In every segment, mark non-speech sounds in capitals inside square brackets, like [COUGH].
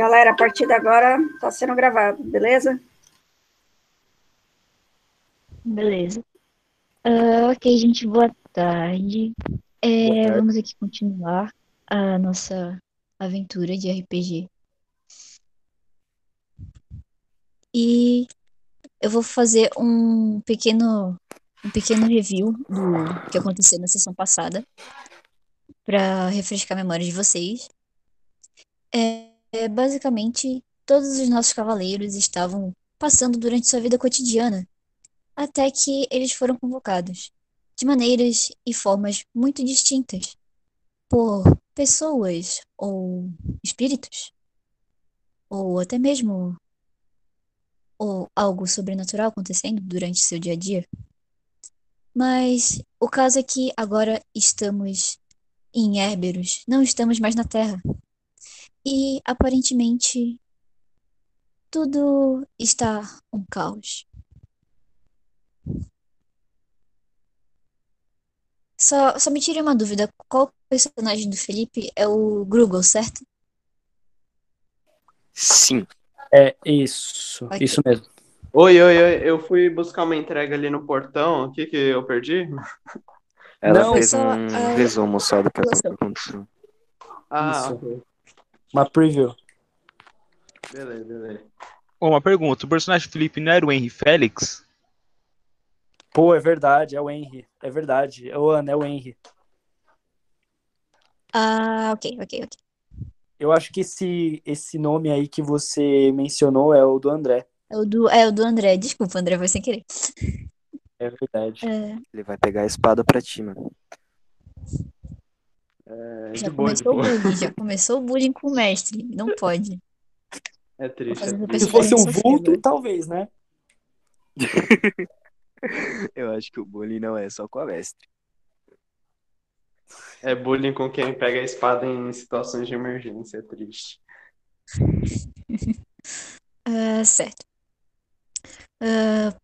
Galera, a partir de agora está sendo gravado, beleza? Beleza. Uh, ok, gente, boa tarde. É, Boa tarde. Vamos aqui continuar a nossa aventura de RPG. E eu vou fazer um pequeno, um pequeno review do que aconteceu na sessão passada, para refrescar a memória de vocês. É, é, basicamente, todos os nossos cavaleiros estavam passando durante sua vida cotidiana, até que eles foram convocados, de maneiras e formas muito distintas, por pessoas ou espíritos, ou até mesmo ou algo sobrenatural acontecendo durante seu dia a dia. Mas o caso é que agora estamos em Hérberos, não estamos mais na Terra. E aparentemente tudo está um caos. Só, só me tire uma dúvida, qual personagem do Felipe é o Grugol, certo? Sim. É isso, Ok. isso mesmo. Oi, oi, oi. Eu fui buscar uma entrega ali no portão. O que que eu perdi? Ela Não, fez só, um ah, resumo só do que aconteceu. Ah, Isso. ok. Uma preview. Beleza, beleza. Uma pergunta, o personagem do Felipe não era o Henry Félix? Pô, é verdade, é o Henry. É verdade. Ô, Ana, é o Henry. Ah, ok, ok, ok. Eu acho que esse, esse nome aí que você mencionou é o do André. É o do, é o do André. Desculpa, André, foi sem querer. É verdade. É, Ele vai pegar a espada pra ti, mano. É, já de boa, começou o bullying, já [LAUGHS] começou o bullying com o mestre. Não pode. É triste, é triste. Se fosse um vulto, né? talvez, né? [LAUGHS] Eu acho que o bullying não é só com a mestre. É bullying com quem pega a espada em situações de emergência, é triste. [LAUGHS] Ah, certo. Uh,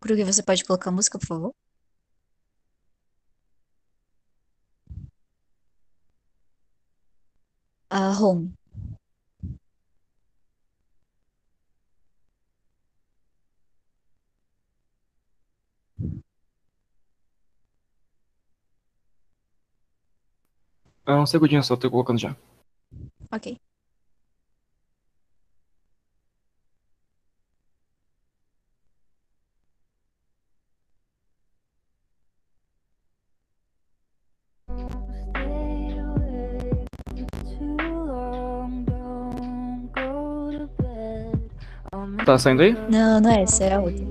Kruger, você pode colocar a música, por favor? Ah, home. Ah, um segundinho só, tô colocando já. Ok. Tá saindo aí? Não, não é essa, é a outra.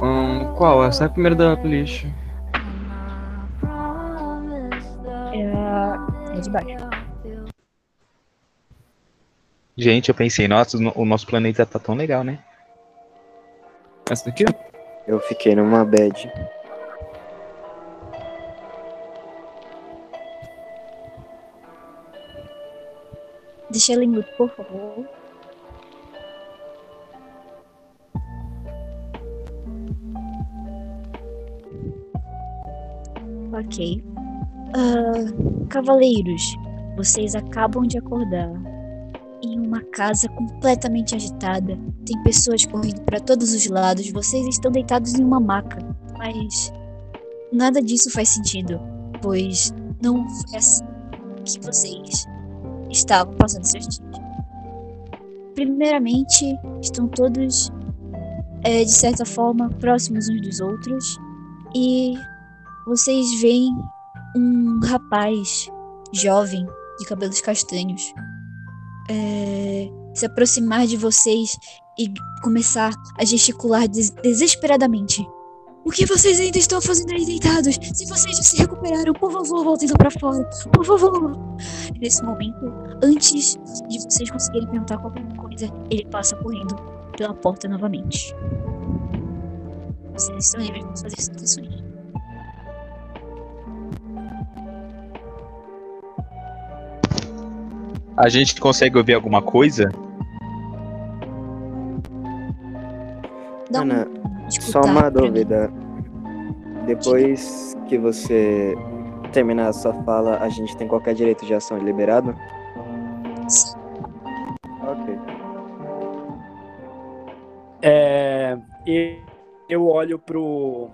Hum, qual? Essa é a primeira da playlist. É a, é de baixo. Gente, eu pensei, nossa, o nosso planeta tá tão legal, né? Essa daqui? Eu fiquei numa bad. Deixa ela em mute, por favor. Ok. Ah, cavaleiros, vocês acabam de acordar em uma casa completamente agitada. Tem pessoas correndo para todos os lados. Vocês estão deitados em uma maca, mas nada disso faz sentido, pois não foi assim que vocês estavam passando seus dias. Primeiramente, estão todos, é, de certa forma, próximos uns dos outros e vocês veem um rapaz jovem de cabelos castanhos é, se aproximar de vocês e começar a gesticular des- desesperadamente. O que vocês ainda estão fazendo aí deitados? Se vocês já se recuperaram, por favor, voltem lá pra fora. Por favor. Nesse momento, antes de vocês conseguirem perguntar qualquer coisa, ele passa correndo pela porta novamente. Vocês estão livres de fazer situações. A gente consegue ouvir alguma coisa? Dá Ana, um Só uma mim. dúvida. Depois que você terminar a sua fala, a gente tem qualquer direito de ação liberado? Sim. Ok. É, e eu olho pro.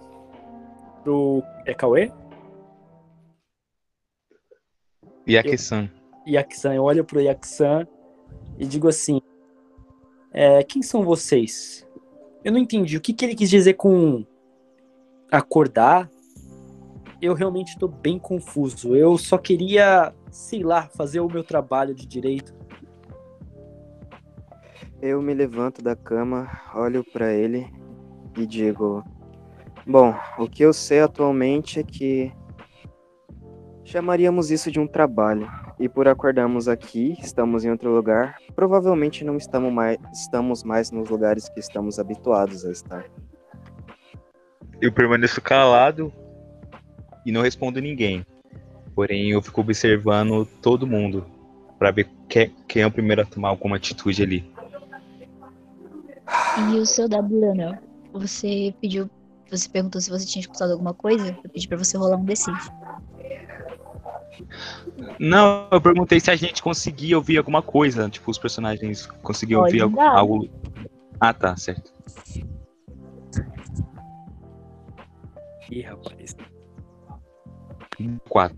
pro. É Cauê? Yakisan. Yaksan. Eu olho pro Yaksan e digo assim: é, quem são vocês? Eu não entendi. O que, que ele quis dizer com acordar? Eu realmente estou bem confuso. Eu só queria, sei lá, fazer o meu trabalho de direito. Eu me levanto da cama, olho pra ele e digo: Bom, o que eu sei atualmente é que chamaríamos isso de um trabalho. E por acordarmos aqui, estamos em outro lugar, provavelmente não estamos mais, estamos mais nos lugares que estamos habituados a estar. Eu permaneço calado e não respondo ninguém. Porém, eu fico observando todo mundo pra ver que- quem é o primeiro a tomar alguma atitude ali. E o seu W, Leonel? Você pediu. Você perguntou se você tinha escutado alguma coisa? Eu pedi pra você rolar um D6. Não, eu perguntei se a gente conseguia ouvir alguma coisa. Tipo, os personagens conseguiam Pode ouvir dar. algo. Ah, tá, certo. Ih, rapaz. Quatro.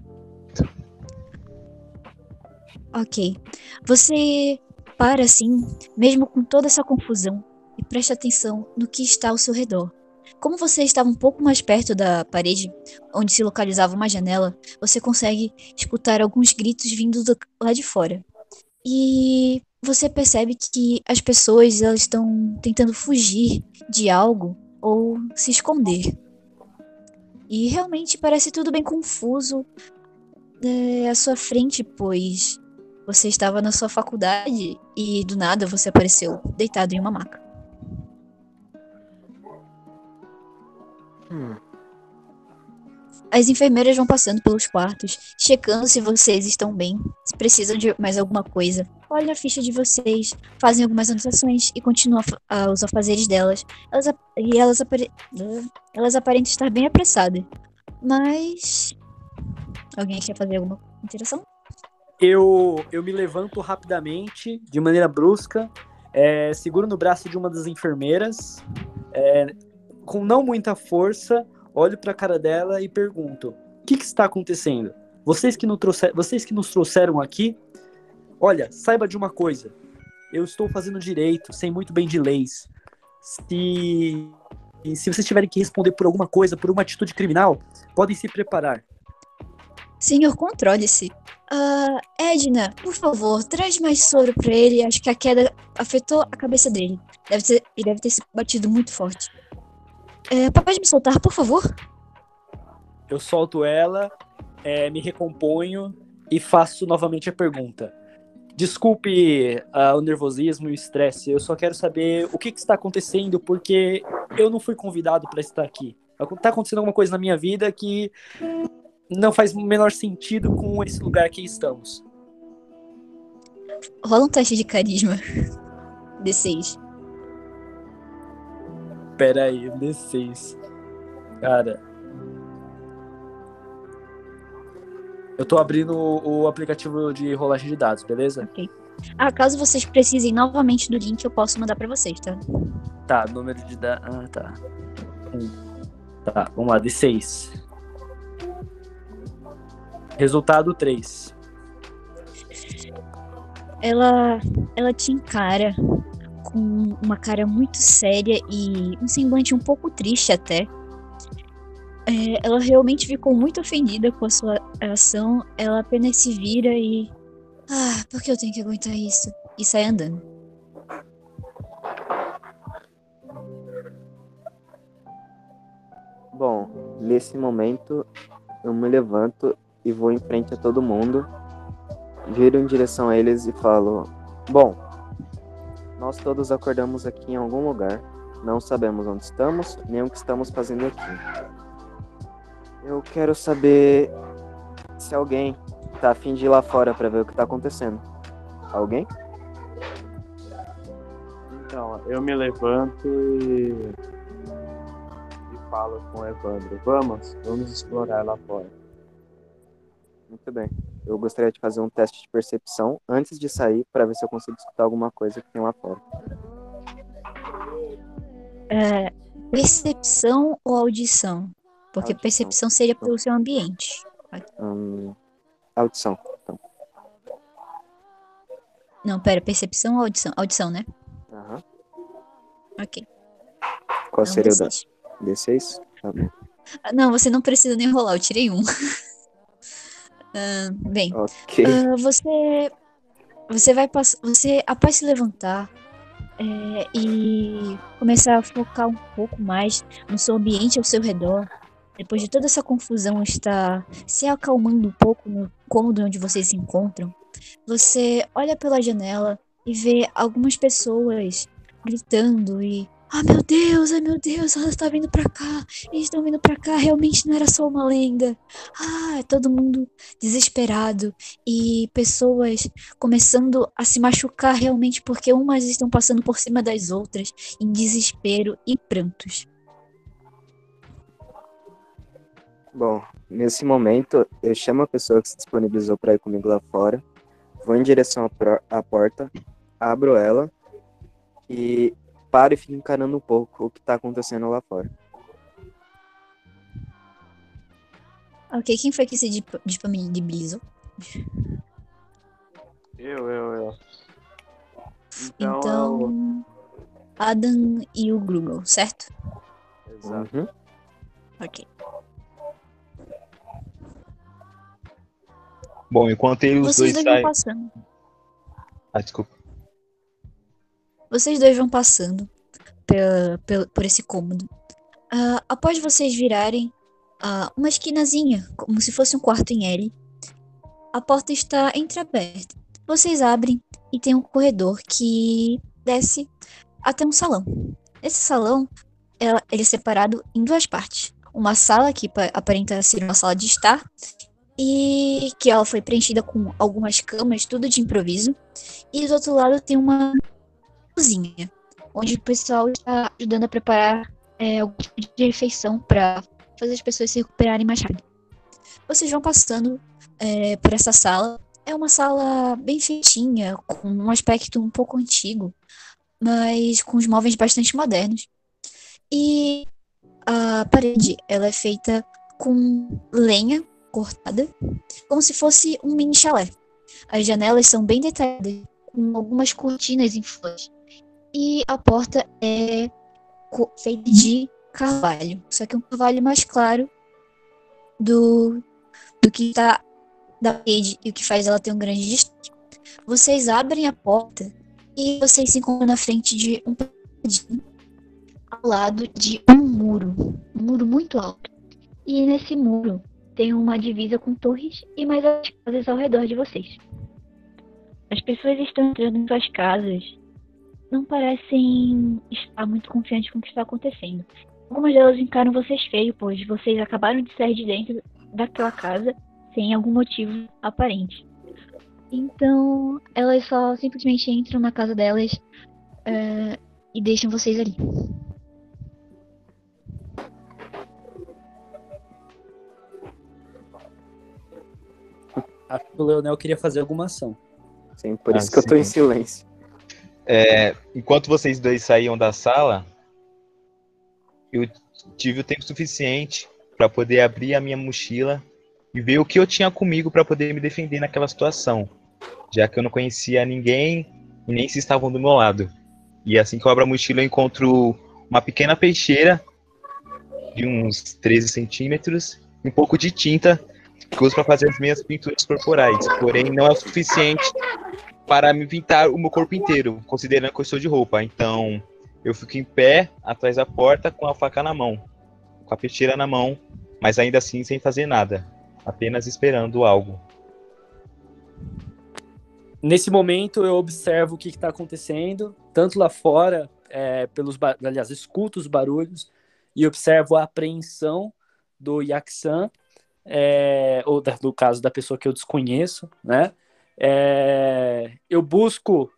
Ok. Você para assim, mesmo com toda essa confusão, e presta atenção no que está ao seu redor. Como você estava um pouco mais perto da parede, onde se localizava uma janela, você consegue escutar alguns gritos vindo do lá de fora. E você percebe que as pessoas elas estão tentando fugir de algo ou se esconder. E realmente parece tudo bem confuso é, à sua frente, pois você estava na sua faculdade e do nada você apareceu deitado em uma maca. Hum, As enfermeiras vão passando pelos quartos, checando se vocês estão bem, se precisam de mais alguma coisa. Olham a ficha de vocês, fazem algumas anotações e continuam a fa- a- os afazeres delas. Elas, e elas, apare- elas aparentam estar bem apressadas. Mas. Alguém quer fazer alguma interação? Eu, eu me levanto rapidamente, de maneira brusca, é, seguro no braço de uma das enfermeiras, é, com não muita força, olho para a cara dela e pergunto: O que, que está acontecendo? Vocês que, nos trouxer- vocês que nos trouxeram aqui, olha, saiba de uma coisa: eu estou fazendo direito, sei muito bem de leis. Se, se vocês tiverem que responder por alguma coisa, por uma atitude criminal, podem se preparar. Senhor, controle-se. Ah, Edna, por favor, traz mais soro pra ele. Acho que a queda afetou a cabeça dele. Deve ter, ele deve ter se batido muito forte. É, pode me soltar, por favor? Eu solto ela, é, me recomponho e faço novamente a pergunta. Desculpe ah, o nervosismo e o estresse, eu só quero saber o que, que está acontecendo, porque eu não fui convidado para estar aqui. Está acontecendo alguma coisa na minha vida que não faz o menor sentido com esse lugar que estamos. Rola um teste de carisma. D6. Pera aí, D6. Cara. Eu tô abrindo o o aplicativo de rolagem de dados, beleza? Ok. Ah, caso vocês precisem novamente do link, eu posso mandar pra vocês, tá? Tá, número de da... Ah, tá. Um. Tá, vamos lá, D6. Resultado 3. Ela, ela te encara com uma cara muito séria e um semblante um pouco triste até. É, ela realmente ficou muito ofendida com a sua ação. Ela apenas se vira e. Ah, por que eu tenho que aguentar isso? E sai andando. Bom, nesse momento eu me levanto e vou em frente a todo mundo, viro em direção a eles e falo: Bom, nós todos acordamos aqui em algum lugar, não sabemos onde estamos, nem o que estamos fazendo aqui. Eu quero saber se alguém tá afim de ir lá fora pra ver o que tá acontecendo. Alguém? Então, eu me levanto e. e falo com o Evandro. Vamos, vamos explorar lá fora. Muito bem. Eu gostaria de fazer um teste de percepção antes de sair para ver se eu consigo escutar alguma coisa que tem lá fora. É, percepção ou audição? Porque Audição. percepção seria pelo seu ambiente. Hum, audição. Então. Não, pera, percepção ou audição? Audição, né? Aham. Ok. Qual Então, seria o da D6. D6? Tá bom. Ah, Não, você não precisa nem rolar, eu tirei um. [LAUGHS] Ah, bem, ah, você você vai passar, você após se levantar é, e começar a focar um pouco mais no seu ambiente ao seu redor, depois de toda essa confusão estar se acalmando um pouco no cômodo onde vocês se encontram, você olha pela janela e vê algumas pessoas gritando e ah meu Deus, ai meu Deus, ela está vindo pra cá, eles estão vindo pra cá, realmente não era só uma lenda. Ah, todo mundo desesperado e pessoas começando a se machucar realmente porque umas estão passando por cima das outras em desespero e prantos. Bom, nesse momento, eu chamo a pessoa que se disponibilizou para ir comigo lá fora, vou em direção à porta, abro ela e paro e fico encarando um pouco o que tá acontecendo lá fora. Ok, quem foi que se disponibilizou? Eu, eu, eu. Então, Então, Adam e o Grugel, certo? eu... Exato. Uhum. Ok. Bom, enquanto eles os Vocês dois dois saem. passando. Ah, desculpa. Vocês dois vão passando pela- pela- por esse cômodo. Ah, após vocês virarem ah, uma esquinazinha, como se fosse um quarto em L, a porta está entreaberta. Vocês abrem e tem um corredor que desce até um salão. Esse salão ela- ele é separado em duas partes. Uma sala que pa- aparenta ser uma sala de estar e que ela foi preenchida com algumas camas, tudo de improviso. E do outro lado tem uma cozinha, onde o pessoal está ajudando a preparar é, algum tipo de refeição para fazer as pessoas se recuperarem mais rápido. Vocês vão passando é, por essa sala. É uma sala bem feitinha, com um aspecto um pouco antigo, mas com os móveis bastante modernos. E a parede, ela é feita com lenha cortada, como se fosse um mini chalé. As janelas são bem detalhadas, com algumas cortinas em flores. E a porta é feita de carvalho, só que um carvalho mais claro do, do que está da parede e o que faz ela ter um grande destaque. Vocês abrem a porta e vocês se encontram na frente de um jardim ao lado de um muro, um muro muito alto. E nesse muro tem uma divisa com torres e mais as casas ao redor de vocês. As pessoas estão entrando em suas casas não parecem estar muito confiantes com o que está acontecendo. Algumas delas encaram vocês feio, pois vocês acabaram de sair de dentro daquela casa sem algum motivo aparente. Então, elas só simplesmente entram na casa delas eh, e deixam vocês ali. Acho que o Leonel queria fazer alguma ação. Sim, por Ah, isso que eu tô em sim. silêncio. É, enquanto vocês dois saíam da sala, eu tive o tempo suficiente para poder abrir a minha mochila e ver o que eu tinha comigo para poder me defender naquela situação, já que eu não conhecia ninguém e nem se estavam do meu lado. E assim que eu abro a mochila, eu encontro uma pequena peixeira de uns 13 centímetros e um pouco de tinta que uso para fazer as minhas pinturas corporais. Porém, não é o suficiente para me pintar o meu corpo inteiro, considerando que eu estou de roupa. Então, eu fico em pé atrás da porta com a faca na mão, com a peixeira na mão, mas ainda assim sem fazer nada, apenas esperando algo. Nesse momento eu observo o que está acontecendo, tanto lá fora, é, pelos aliás, escuto os barulhos e observo a apreensão do Yaksan, é, ou da- no caso da pessoa que eu desconheço, né? É, eu busco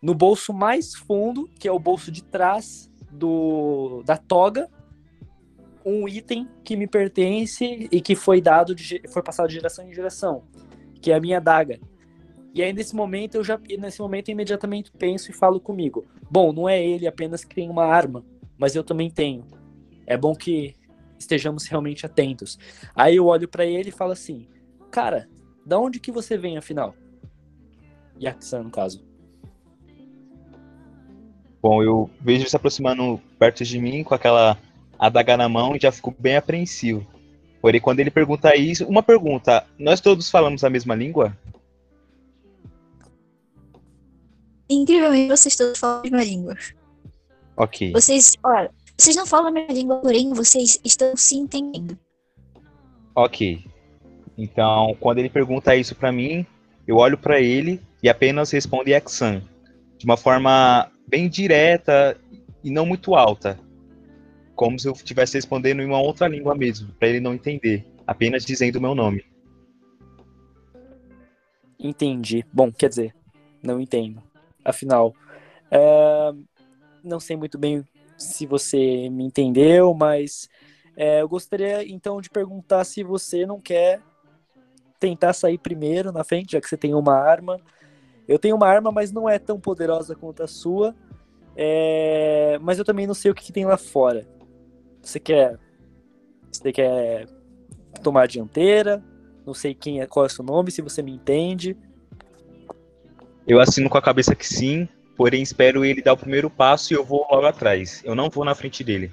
no bolso mais fundo, que é o bolso de trás do, da toga, um item que me pertence e que foi dado, de, foi passado de geração em geração, que é a minha adaga. E aí nesse momento eu já nesse momento eu imediatamente penso e falo comigo. Bom, não é ele apenas que tem uma arma, mas eu também tenho. É bom que estejamos realmente atentos. Aí eu olho pra ele e falo assim: "Cara, da onde que você vem afinal?" Yaksan, no caso. Bom, eu vejo ele se aproximando perto de mim com aquela adaga na mão e já fico bem apreensivo. Porém, quando ele pergunta isso, uma pergunta: nós todos falamos a mesma língua? Incrivelmente, vocês todos falam a mesma língua. Ok. Vocês, olha, vocês não falam a mesma língua, porém vocês estão se entendendo. Ok. Então, quando ele pergunta isso pra mim, eu olho pra ele e apenas respondo Yaxan, de uma forma bem direta e não muito alta, como se eu estivesse respondendo em uma outra língua mesmo, pra ele não entender, apenas dizendo o meu nome. Entendi. Bom, quer dizer, não entendo. Afinal, é, não sei muito bem se você me entendeu, mas é, eu gostaria então de perguntar se você não quer tentar sair primeiro na frente, já que você tem uma arma. Eu tenho uma arma, mas não é tão poderosa quanto a sua. É, mas eu também não sei o que, que tem lá fora. Você quer, você quer tomar a dianteira? Não sei quem é, qual é o seu nome, se você me entende. Eu assino com a cabeça que sim, porém espero ele dar o primeiro passo e eu vou logo atrás. Eu não vou na frente dele.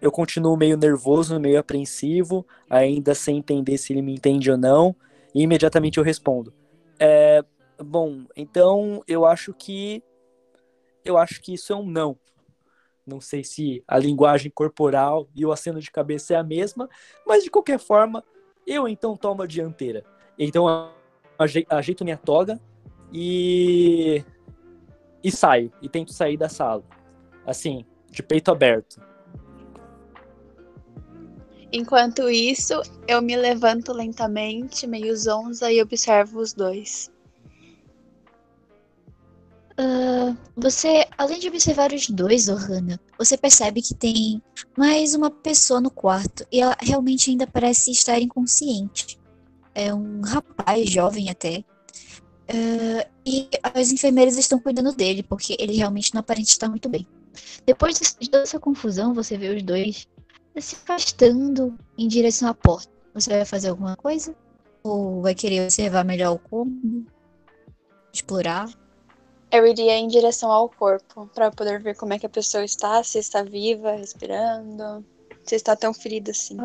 Eu continuo meio nervoso, meio apreensivo, ainda sem entender se ele me entende ou não. E imediatamente eu respondo. É, bom, então eu acho que eu acho que isso é um não. Não sei se a linguagem corporal e o aceno de cabeça é a mesma, mas de qualquer forma, eu então tomo a dianteira. Então ajeito minha toga e e saio e tento sair da sala. Assim, de peito aberto. Enquanto isso, eu me levanto lentamente, meio zonza, e observo os dois. Ah, você, além de observar os dois, Ohana, você percebe que tem mais uma pessoa no quarto e ela realmente ainda parece estar inconsciente. É um rapaz jovem até. Ah, e as enfermeiras estão cuidando dele porque ele realmente não aparenta estar muito bem. Depois de toda essa confusão, você vê os dois se afastando em direção à porta. Você vai fazer alguma coisa? Ou vai querer observar melhor o cômodo? Explorar? Eu iria em direção ao corpo, para poder ver como é que a pessoa está, se está viva, respirando, se está tão ferida assim.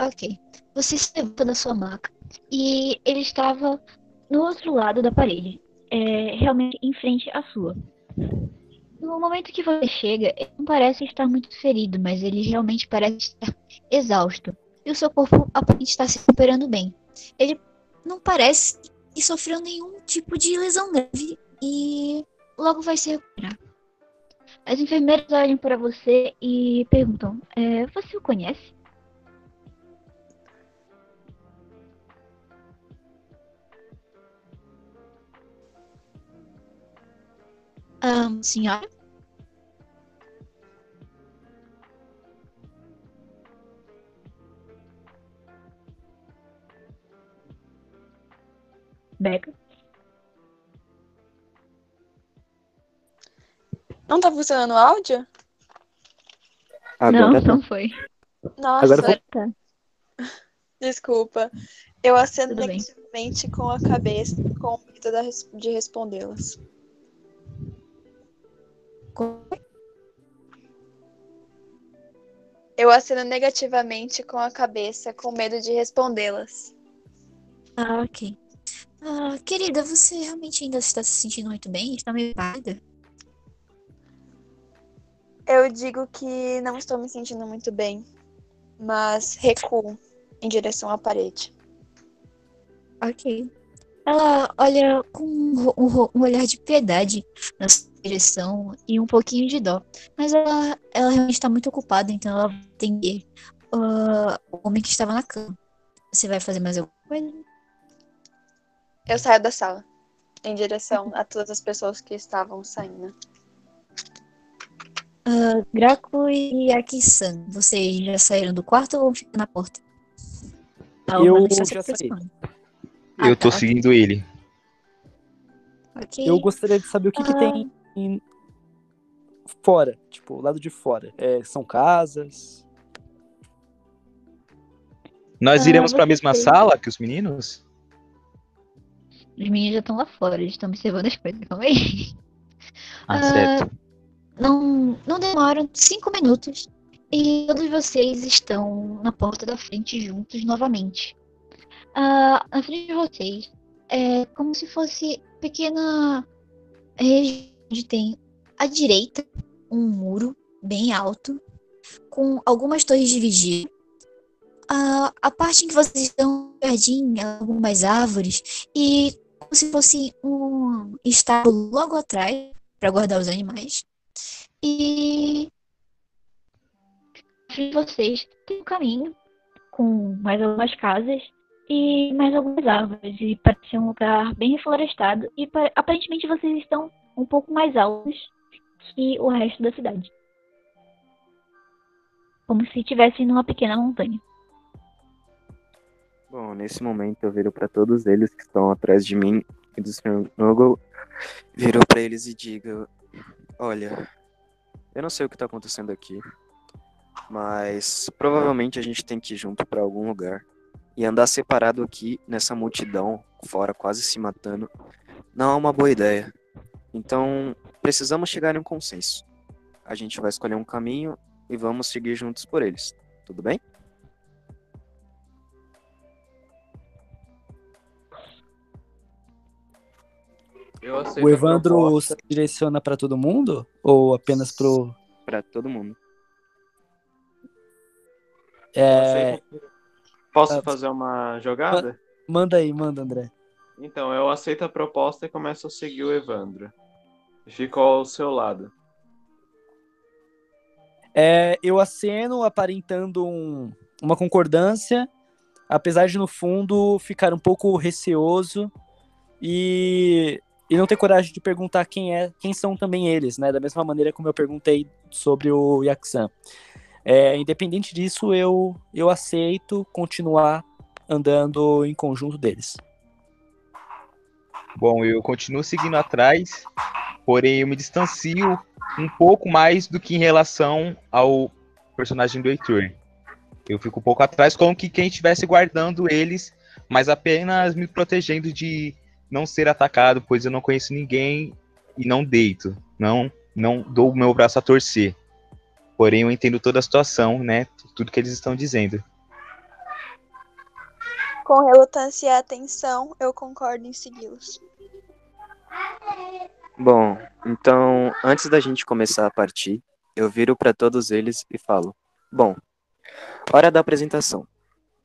Ok. Você se levanta da sua maca e ele estava no outro lado da parede, é, realmente em frente à sua. No momento que você chega, ele não parece estar muito ferido, mas ele realmente parece estar exausto. E o seu corpo está se recuperando bem. Ele não parece que sofreu nenhum tipo de lesão grave e logo vai se recuperar. As enfermeiras olham para você e perguntam: é, Você o conhece? Ahn, senhora? Becca? Não tá funcionando o áudio? Agora tá. não foi. Nossa, Agora foi- Tá. desculpa. Eu acendo negativamente com a cabeça, com medo de respondê-las. Eu aceno negativamente com a cabeça, com medo de respondê-las. Ah, ok. Ah, querida, você realmente ainda está se sentindo muito bem? Está meio pálida? Eu digo que não estou me sentindo muito bem, mas recuo em direção à parede. Ok. Ela olha com um, um um olhar de piedade direção e um pouquinho de dó. Mas ela, ela realmente está muito ocupada, então ela vai atender ah, o homem que estava na cama. Você vai fazer mais alguma coisa? Eu saio da sala, em direção a todas as pessoas que estavam saindo. Ah, Graco e Aki-san, vocês já saíram do quarto ou ficam na porta? A Eu já saí. Ah, eu tô tá, ok. seguindo ele. Ok. Eu gostaria de saber o que, que Ah. tem em- fora, tipo, lado de fora. É, são casas. Nós Ah, iremos pra você mesma sala que os meninos? Os meninos já estão lá fora, eles estão observando as coisas, calma aí. Ah, Ah, certo. Não, não demoram cinco minutos e todos vocês estão na porta da frente juntos novamente. Ah, na frente de vocês é como se fosse pequena região onde tem à direita um muro bem alto com algumas torres de vigia. Ah, a parte em que vocês estão, um jardim, algumas árvores e como se fosse um estábulo logo atrás para guardar os animais. E vocês tem um caminho com mais algumas casas e mais algumas árvores. E parece ser um lugar bem reflorestado. E pa- aparentemente vocês estão um pouco mais altos que o resto da cidade. Como se estivessem numa pequena montanha. Bom, nesse momento eu viro pra todos eles que estão atrás de mim e do Sr. Noggle. Viro pra eles e digo: Olha, eu não sei o que tá acontecendo aqui, mas provavelmente a gente tem que ir junto pra algum lugar. E andar separado aqui nessa multidão, fora quase se matando, não é uma boa ideia. Então, precisamos chegar em um consenso. A gente vai escolher um caminho e vamos seguir juntos por eles. Tudo bem? O Evandro se direciona pra todo mundo? Ou apenas pro. Pra todo mundo. É, Posso Ah, fazer uma jogada? manda aí, manda, André. Então, eu aceito a proposta e começo a seguir o Evandro. Fico ao seu lado. É, eu aceno aparentando um- uma concordância, apesar de no fundo ficar um pouco receoso e, e não ter coragem de perguntar quem é, quem são também eles, né? Da mesma maneira como eu perguntei sobre o Yaxan. É, independente disso, eu, eu aceito continuar andando em conjunto deles. Bom, eu continuo seguindo atrás, porém eu me distancio um pouco mais do que em relação ao personagem do Heitor. Eu fico um pouco atrás, como que quem estivesse guardando eles, mas apenas me protegendo de não ser atacado, pois eu não conheço ninguém e não deito. Não, não dou o meu braço a torcer. Porém, eu entendo toda a situação, né? Tudo que eles estão dizendo. Com relutância e atenção, eu concordo em segui-los. Bom, então, antes da gente começar a partir, eu viro para todos eles e falo: Bom, hora da apresentação.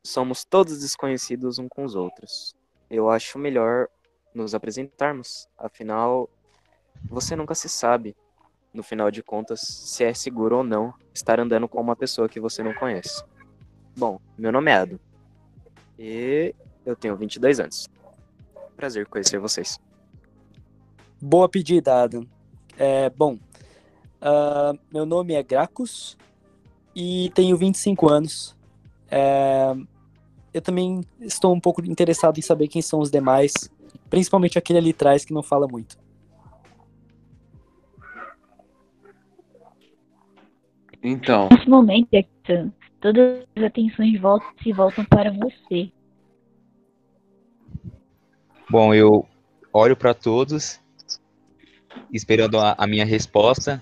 Somos todos desconhecidos uns com os outros. Eu acho melhor nos apresentarmos, afinal, você nunca se sabe, no final de contas, se é seguro ou não estar andando com uma pessoa que você não conhece. Bom, meu nome é Adam e eu tenho 22 anos. Prazer conhecer vocês. Boa pedida, Adam. É, bom, ah, meu nome é Gracos e tenho 25 anos. É, eu também estou um pouco interessado em saber quem são os demais, principalmente aquele ali atrás que não fala muito. Então, Nesse momento, Jackson, todas as atenções voltam, se voltam para você. Bom, eu olho para todos, esperando a, a minha resposta,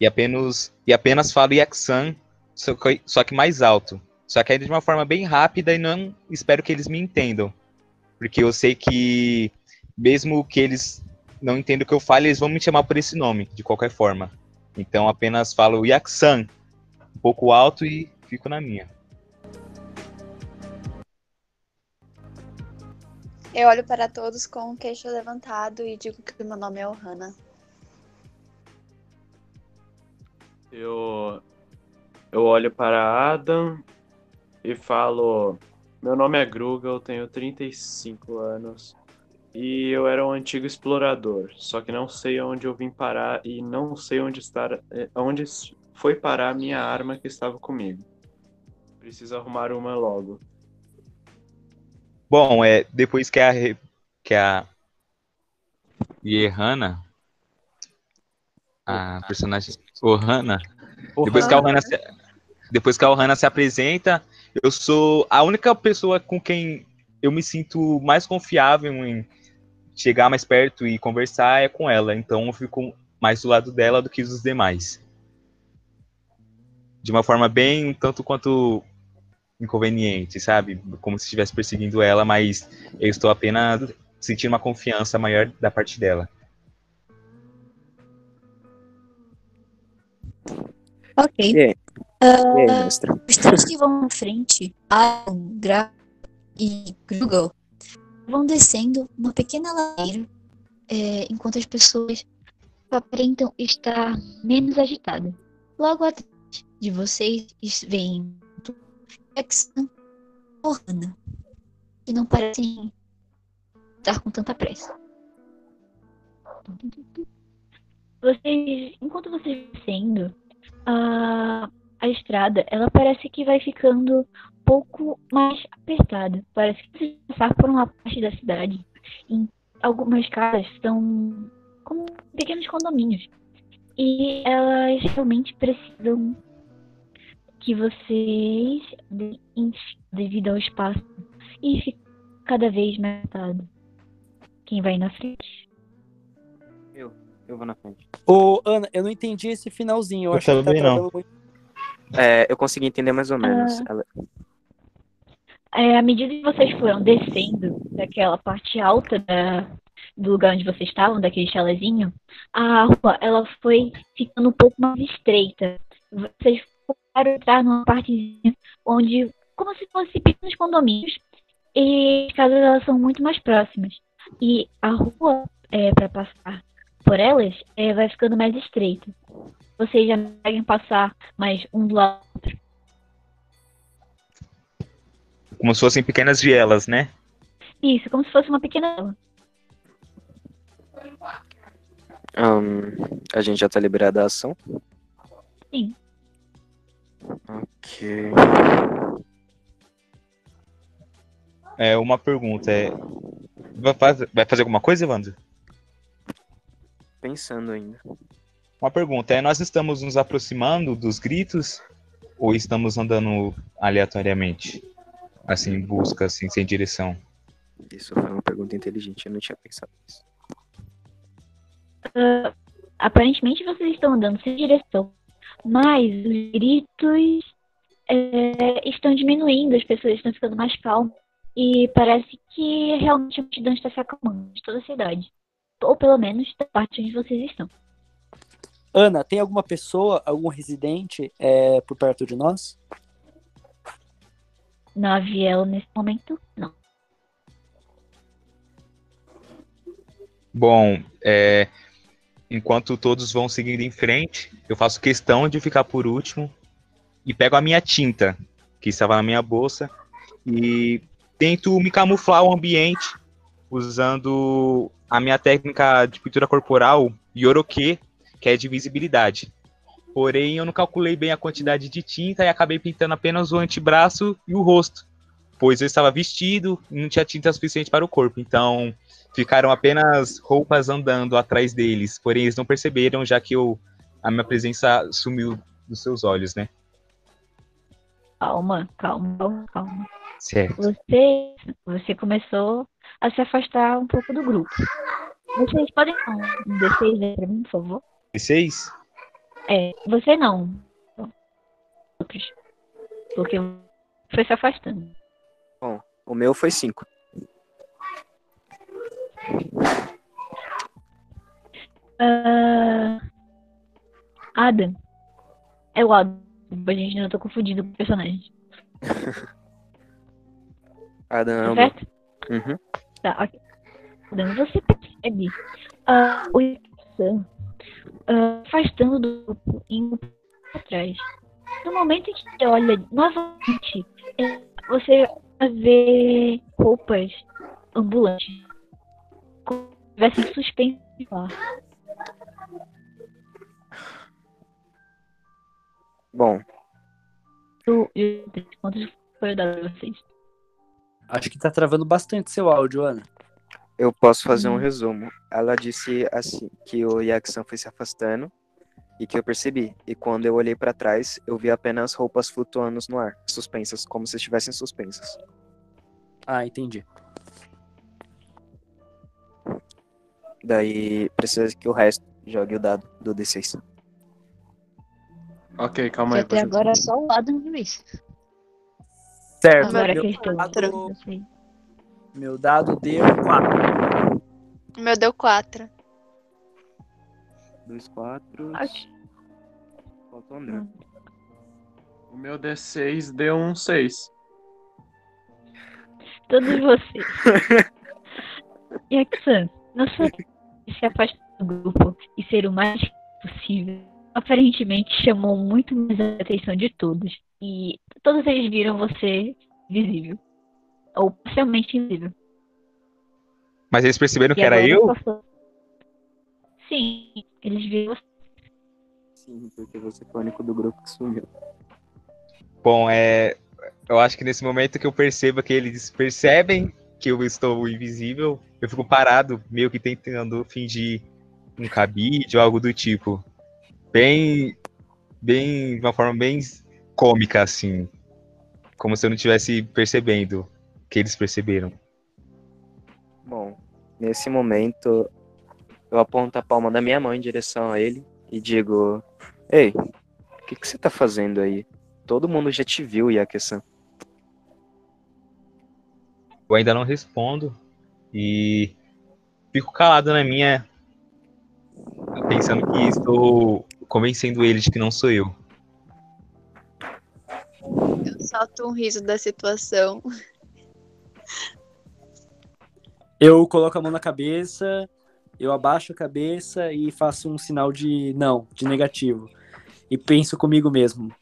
e apenas, e apenas falo Yaxan, só que, só que mais alto. Só que ainda de uma forma bem rápida e não espero que eles me entendam. Porque eu sei que, mesmo que eles não entendam o que eu falo, eles vão me chamar por esse nome, de qualquer forma. Então apenas falo Yaxan, um pouco alto e fico na minha. Eu olho para todos com o queixo levantado e digo que meu nome é Ohana. eu, eu olho para Adam e falo: Meu nome é Gruga, eu tenho 35 anos E eu era um antigo explorador, só que não sei onde eu vim parar e não sei onde estar, eh, onde foi parar a minha arma que estava comigo. Preciso arrumar uma logo. Bom, é, depois que a, que a Yerhana, a personagem Ohana, depois que a Ohana se, depois que a Ohana se apresenta, eu sou a única pessoa com quem eu me sinto mais confiável em chegar mais perto e conversar é com ela. Então eu fico mais do lado dela do que dos demais. De uma forma bem tanto quanto inconveniente, sabe? Como se estivesse perseguindo ela, mas eu estou apenas sentindo uma confiança maior da parte dela. Ok. E aí? Ah, E aí, mestre? Os três que vão na frente, Aaron, Gra e Grugel, vão descendo uma pequena ladeira, é, enquanto as pessoas aparentam estar menos agitadas. Logo atrás de vocês vem Exan ou Hannah, que não parecem estar com tanta pressa. Vocês, enquanto vocês descendo, a, a estrada, ela parece que vai ficando um pouco mais apertada. Parece que vocês passar por uma parte da cidade. Em algumas casas são como pequenos condomínios. E elas realmente precisam que vocês devido ao espaço e fica cada vez mais apertado. Quem vai na frente? Eu, eu vou na frente. Ô, Ana, eu não entendi esse finalzinho. Eu, Eu acho que tá também não. muito. É, eu consegui entender mais ou menos. Ah. Ela- É, à medida que vocês foram descendo daquela parte alta da- do lugar onde vocês estavam, daquele chalezinho, a rua ela foi ficando um pouco mais estreita. Vocês foram entrar numa partezinha onde, como se fosse pequenos condomínios, e as casas elas são muito mais próximas. E a rua, é, para passar por elas, é, vai ficando mais estreita. Vocês já conseguem passar mais um do lado do outro. Como se fossem pequenas vielas, né? Isso, como se fosse uma pequena. Ahn, a gente já tá liberado da ação? Sim. Ok. É uma pergunta. É... Vai faz- vai fazer alguma coisa, Evandro? Pensando ainda. Uma pergunta. É, nós estamos nos aproximando dos gritos ou estamos andando aleatoriamente? Assim, em busca, assim, sem direção? Isso foi uma pergunta inteligente, eu não tinha pensado nisso. Ah, aparentemente vocês estão andando sem direção, mas os gritos é, estão diminuindo, as pessoas estão ficando mais calmas e parece que realmente a multidão está se acalmando de toda a cidade, ou pelo menos da parte onde vocês estão. Ana, tem alguma pessoa, algum residente é, por perto de nós? Na Viel nesse momento, não. Bom, é, enquanto todos vão seguindo em frente, eu faço questão de ficar por último e pego a minha tinta, que estava na minha bolsa, e tento me camuflar o ambiente usando a minha técnica de pintura corporal, Yoroke, que é de visibilidade. Porém, eu não calculei bem a quantidade de tinta e acabei pintando apenas o antebraço e o rosto, pois eu estava vestido e não tinha tinta suficiente para o corpo. Então, ficaram apenas roupas andando atrás deles, porém eles não perceberam, já que eu, a minha presença sumiu dos seus olhos, né? Calma, calma, calma, calma. Certo. Você, você começou a se afastar um pouco do grupo. Vocês podem um D6 aí pra mim, por favor? E seis? É, você não. Outros. Porque foi se afastando. Bom, o meu foi 5. Ah, Adam. É o Adam. A gente ainda tô confundindo com o personagem. [LAUGHS] Adam Tá certo? Uhum. Tá, ok. Adam, você percebe ah, o Sam ah, afastando do grupo e indo pra trás. No momento em que você olha novamente, é, você vê roupas ambulantes. Tivesse em suspense lá. Bom, quantos foi dado a vocês? Acho que tá travando bastante seu áudio, Ana. eu posso fazer um Hum. resumo. Ela disse assim que o Yaxan foi se afastando e que eu percebi. E quando eu olhei pra trás, eu vi apenas roupas flutuando no ar, suspensas, como se estivessem suspensas. Ah, entendi. Daí precisa que o resto jogue o dado do D6. Ok, calma aí. até agora só o Adam viu isso. Certo. Agora meu, que dado, eu sei. meu dado deu 4. O meu deu quatro. Dois, quatro. Acho. Falta o André. O meu D6 deu um 6. Todos vocês. [LAUGHS] Na sua se afastar do grupo e ser o mais possível, aparentemente chamou muito mais a atenção de todos. E todos eles viram você visível. Ou parcialmente invisível. Mas eles perceberam que E era agora eu? passou- Sim, eles viram você. Sim, porque você foi o único do grupo que sumiu. Bom, é. Eu acho que nesse momento que eu percebo que eles percebem que eu estou invisível, eu fico parado, meio que tentando fingir um cabide ou algo do tipo. Bem. Bem. De uma forma bem cômica, assim. Como se eu não estivesse percebendo que eles perceberam. Bom, nesse momento, eu aponto a palma da minha mão em direção a ele e digo: Ei, o que, que você tá fazendo aí? Todo mundo já te viu, Yakesan. Eu ainda não respondo e fico calado na minha, pensando que estou convencendo ele de que não sou eu. Eu solto um riso da situação. Eu coloco a mão na cabeça, eu abaixo a cabeça e faço um sinal de não, de negativo. E penso comigo mesmo: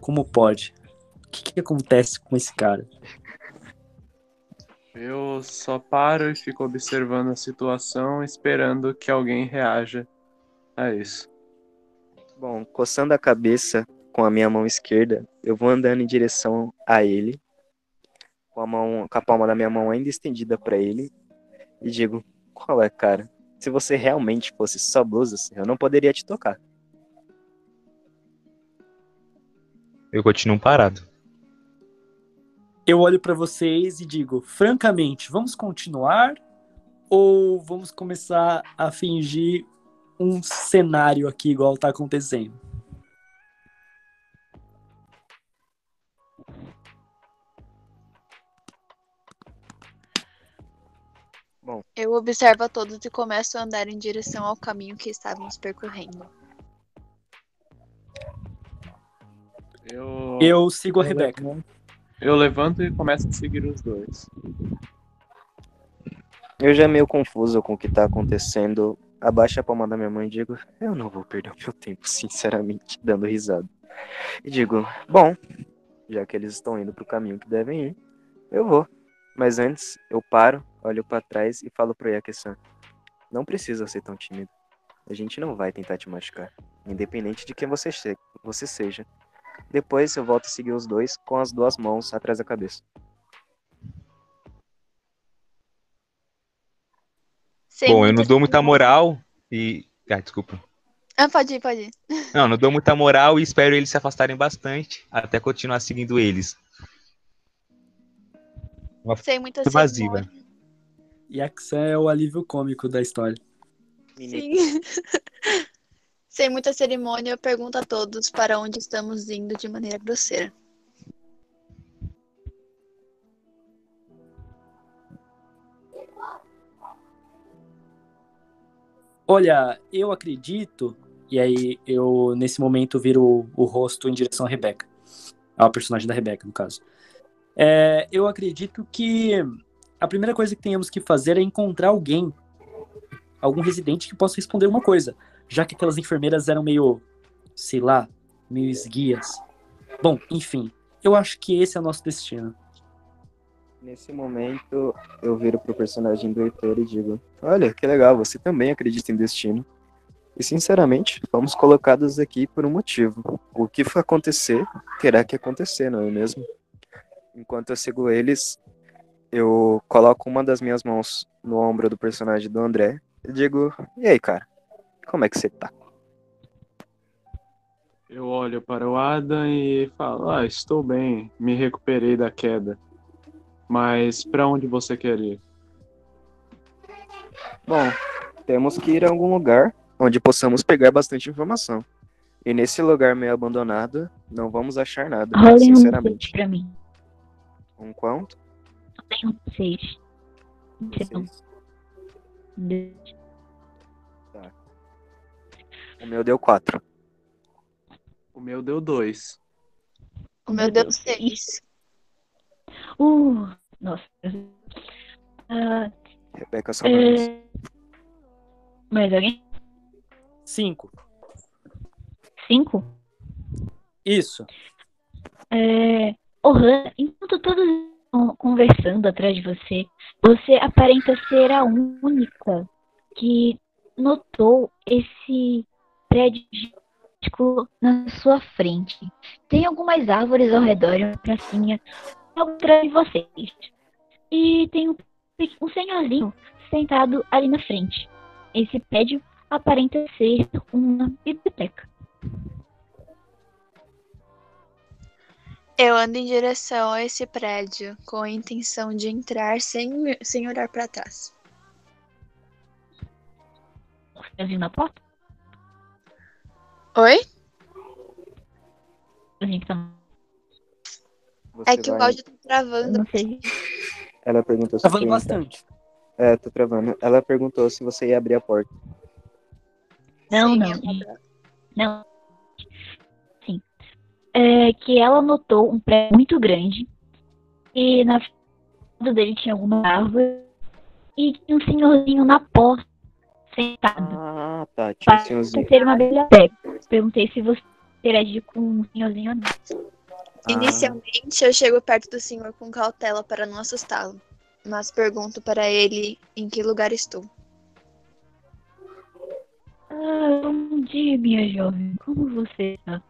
como pode? O que, que acontece com esse cara? Eu só paro e fico observando a situação, esperando que alguém reaja a isso. Bom, coçando a cabeça com a minha mão esquerda, eu vou andando em direção a ele, com a mão, com a palma da minha mão ainda estendida para ele, e digo: Qual é, cara? Se você realmente fosse só blusas, eu não poderia te tocar. Eu continuo parado. Eu olho pra vocês e digo: francamente, vamos continuar ou vamos começar a fingir um cenário aqui igual tá acontecendo? Eu observo a todos e começo a andar em direção ao caminho que estávamos percorrendo. Eu, Eu sigo a eu Rebeca. levanto- Eu levanto e começo a seguir os dois. Eu já meio confuso com o que tá acontecendo, abaixo a palma da minha mão e digo: Eu não vou perder o meu tempo, sinceramente, [LAUGHS] dando risada. E digo: Bom, já que eles estão indo pro caminho que devem ir, eu vou. Mas antes, eu paro, olho pra trás e falo pro Yakesan: Não precisa ser tão tímido. A gente não vai tentar te machucar, independente de quem você, você seja. Depois eu volto a seguir os dois com as duas mãos atrás da cabeça. Sem Bom, eu não dou muita moral e. Ah, desculpa. Ah, pode ir, pode ir. [LAUGHS] Não, não dou muita moral e espero eles se afastarem bastante até continuar seguindo eles. Sem muita Evasiva. cerimônia. Yaxan é o alívio cômico da história. Sim. [LAUGHS] Sem muita cerimônia, eu pergunto a todos para onde estamos indo de maneira grosseira. Olha, eu acredito, e aí eu nesse momento viro o, o rosto em direção à Rebeca. Ao personagem da Rebeca, no caso. É, eu acredito que a primeira coisa que tenhamos que fazer é encontrar alguém, algum residente que possa responder uma coisa, já que aquelas enfermeiras eram meio, sei lá, meio esguias. Bom, enfim, eu acho que esse é o nosso destino. Nesse momento, eu viro pro personagem do Heitor e digo: Olha, que legal, você também acredita em destino. E sinceramente, fomos colocados aqui por um motivo. O que for acontecer, terá que acontecer, não é mesmo? Enquanto eu sigo eles, eu coloco uma das minhas mãos no ombro do personagem do André e digo: E aí, cara, como é que você tá? Eu olho para o Adam e falo: Ah, estou bem, me recuperei da queda. Mas para onde você quer ir? Bom, temos que ir a algum lugar onde possamos pegar bastante informação. E nesse lugar meio abandonado, não vamos achar nada, um sinceramente. seis pra mim. Um quanto? Um seis. Você não. Seis. O meu deu quatro. O meu deu dois. O meu deu seis. Uh, nossa. Ah, Rebeca, vez. é... Mais alguém? Cinco. Cinco? Isso. É... Orhan, enquanto todos estão conversando atrás de você, você aparenta ser a única que notou esse prédio na sua frente. Tem algumas árvores ao redor e uma pracinha logo atrás de vocês. E tem um, um senhorzinho sentado ali na frente. Esse prédio aparenta ser uma biblioteca. Eu ando em direção a esse prédio com a intenção de entrar sem, sem olhar para trás. O senhorzinho na porta? Oi? O senhorzinho que tá... É que o vai- áudio tá Eu travando. não sei. Ela perguntou se Travando você ia entrar. bastante. É, tô travando. Ela perguntou se você ia abrir a porta. Não, Sim, não. Não. Sim. É que ela notou um prédio muito grande e na frente dele tinha alguma árvore e tinha um senhorzinho na porta sentado. Ah, tá. Tinha um senhorzinho. ser uma biblioteca. Perguntei se você interage com um senhorzinho ou não. Ah, Inicialmente, eu chego perto do senhor com cautela para não assustá-lo, mas pergunto para ele em que lugar estou. Ah, bom dia, minha jovem. Como você está?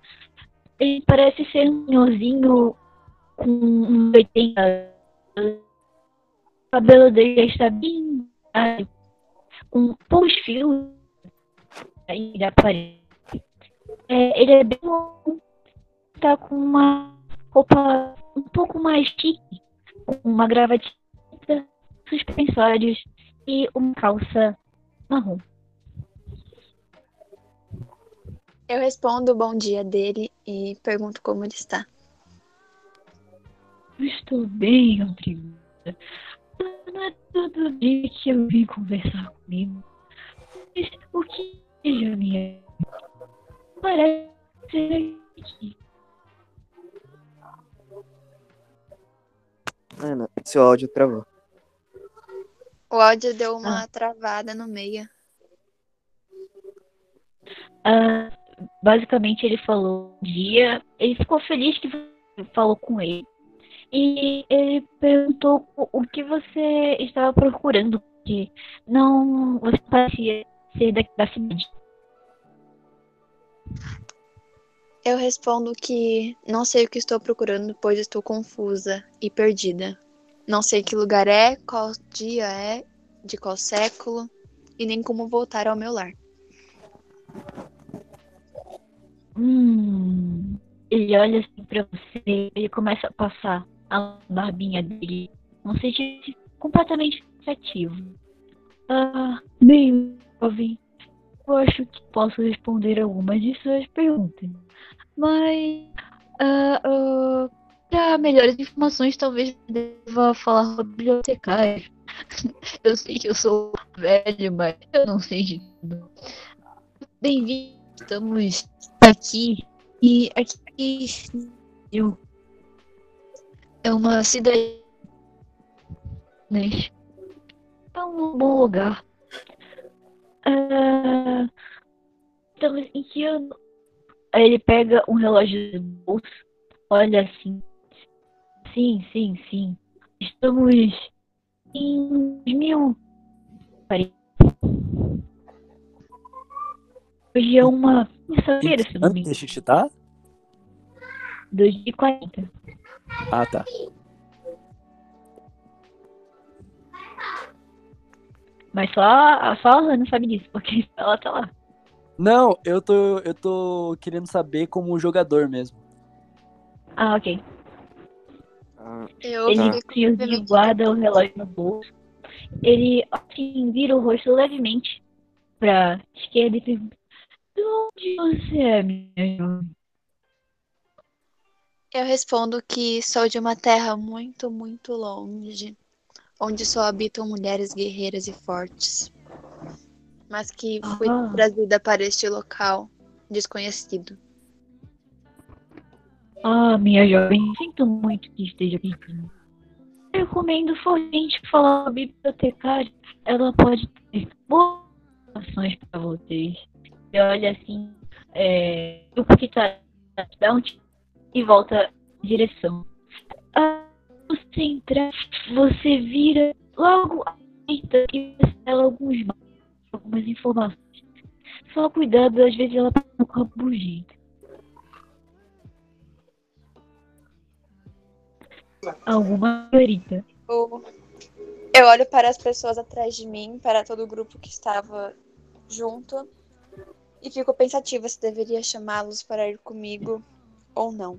Ele parece ser um senhorzinho com uns 80 anos. O cabelo dele já está bem com poucos fios aí da parede. É, ele é bem longo, tá com uma roupa um pouco mais chique, com uma gravatinha, suspensórios e uma calça marrom. Eu respondo o bom dia dele e pergunto como ele está. Eu Estou bem, Rodrigo. Não é todo dia que eu vim conversar comigo. Mas o que seja minha. Parece aqui. Ana, seu áudio travou. O áudio deu uma travada no meio. Ah, basicamente, ele falou um dia. Ele ficou feliz que você falou com ele. E ele perguntou o, o que você estava procurando. Porque não. Você parecia ser da, da cidade. Eu respondo que não sei o que estou procurando, pois estou confusa e perdida. Não sei que lugar é, qual dia é, de qual século e nem como voltar ao meu lar. Hum, ele olha assim pra você, ele começa a passar a barbinha dele, um sentido completamente pensativo. Ah, bem, jovem, eu acho que posso responder algumas de suas perguntas, mas ah, ah, para melhores informações talvez deva falar com a bibliotecária. [LAUGHS] Eu sei que eu sou velho, mas eu não sei de tudo. Bem-vindo, estamos aqui e aqui eu é uma cidade né? é um bom lugar Estamos em que ano aí ele pega um relógio do bolso olha assim sim sim sim Estamos em 2000. Peraí. Hoje é uma terça-feira, se não me engano. a gente tá? 2040. Ah, tá. Mas só, a- só a Hannah sabe disso, porque [LAUGHS] ela tá lá. Não, eu tô, eu tô querendo saber como jogador mesmo. Ah, ok. Ah, Eu Ele se obviamente, guarda o relógio no bolso. Ele, assim, vira o rosto levemente pra esquerda e pergunta: De onde você é, minha jovem? Eu respondo que sou de uma terra muito, muito longe, onde só habitam mulheres guerreiras e fortes, mas que fui Ah. trazida para este local desconhecido. Ah, minha jovem, sinto muito que esteja pensando. Eu recomendo fortemente falar com a bibliotecária. Ela pode ter boas informações para vocês. E olha assim, é, o que tá dá um e volta em direção. Ah, você entrar, você vira logo à direita e ela alguns algumas informações. Só cuidado, às vezes ela tá um pouco rabugenta. Alguma senhorita. Eu, eu olho para as pessoas atrás de mim, para todo o grupo que estava junto, e fico pensativa se deveria chamá-los para ir comigo ou não.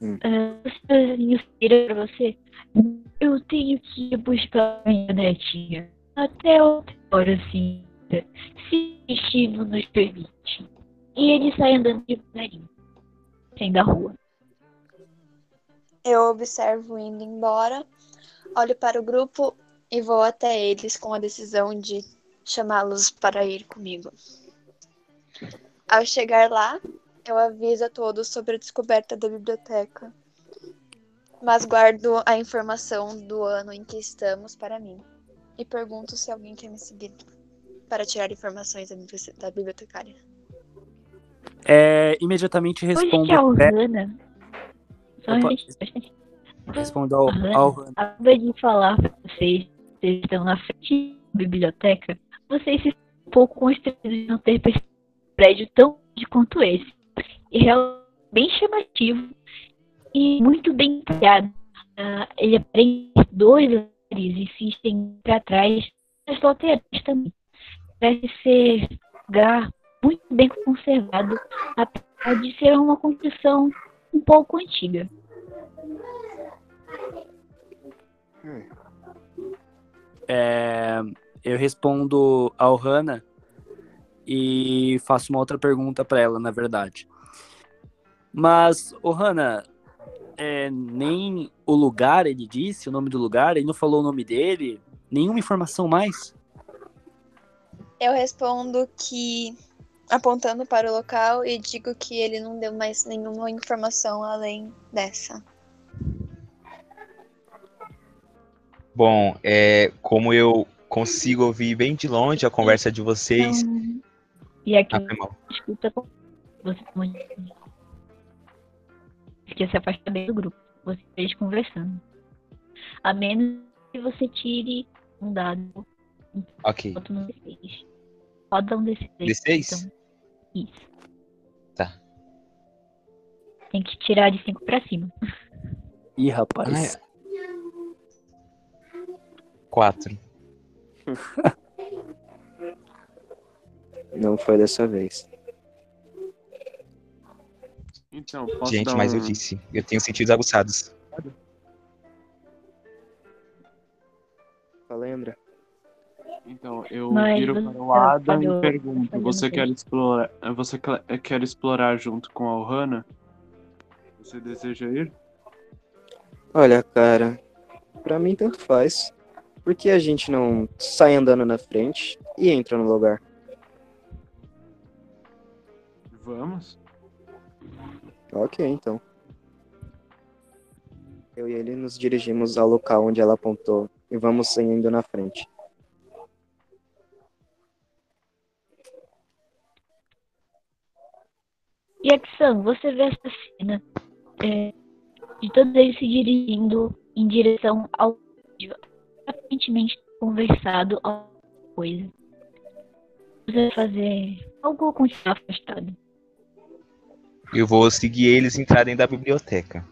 Ah, eu sei pra você. Eu tenho que ir buscar minha netinha. Até outra hora, assim. Se o destino nos permite. E ele sai andando devagarinho. Sem da rua. Eu observo indo embora, olho para o grupo e vou até eles com a decisão de chamá-los para ir comigo. Ao chegar lá, eu aviso a todos sobre a descoberta da biblioteca, mas guardo a informação do ano em que estamos para mim e pergunto se alguém quer me seguir para tirar informações da bibli- da bibliotecária. É, imediatamente Hoje respondo. que a é, Ohana. Só Opa. respondo ao, ao. Acaba de falar pra vocês, vocês estão na frente da biblioteca, vocês se um pouco constrangidos de não ter percebido um prédio tão grande quanto esse. Realmente bem chamativo e muito bem criado. Ah, ele aprende dois andares e se estende para trás nas laterais também. Parece ser lugar muito bem conservado, apesar de ser uma construção um pouco antiga. É, eu respondo ao Hannah e faço uma outra pergunta para ela, na verdade. Mas, o Hannah, é, nem o lugar ele disse, o nome do lugar, ele não falou o nome dele, nenhuma informação mais. Eu respondo que, apontando para o local, e digo que ele não deu mais nenhuma informação além dessa. Bom, é, como eu consigo ouvir bem de longe a conversa de vocês. Então, e aqui Ah, escuta com você se afasta bem do grupo. Você eles conversando. A menos que você tire um dado Ok. Bota no D6. Roda um D6. D6? Então, isso. Tá. Tem que tirar de 5 pra cima. Ih, rapaz. Ah, Quatro. [LAUGHS] Não foi dessa vez. Então, posso Gente, dar mas eu um- disse, eu tenho sentidos aguçados. Lembra? Então, eu Mas viro para o Adam e pergunto: você quer explorar, você quer explorar junto com a Ohana? Você deseja ir? Olha, cara, pra mim tanto faz. Por que a gente não sai andando na frente e entra no lugar? Vamos? Ok, então. Eu e ele nos dirigimos ao local onde ela apontou e vamos indo na frente. Axan, você vê essa cena. É, de todos eles se dirigindo em direção ao aparentemente conversado alguma coisa. Você vai fazer algo ou continuar afastado? Eu vou seguir eles e entrar dentro da biblioteca.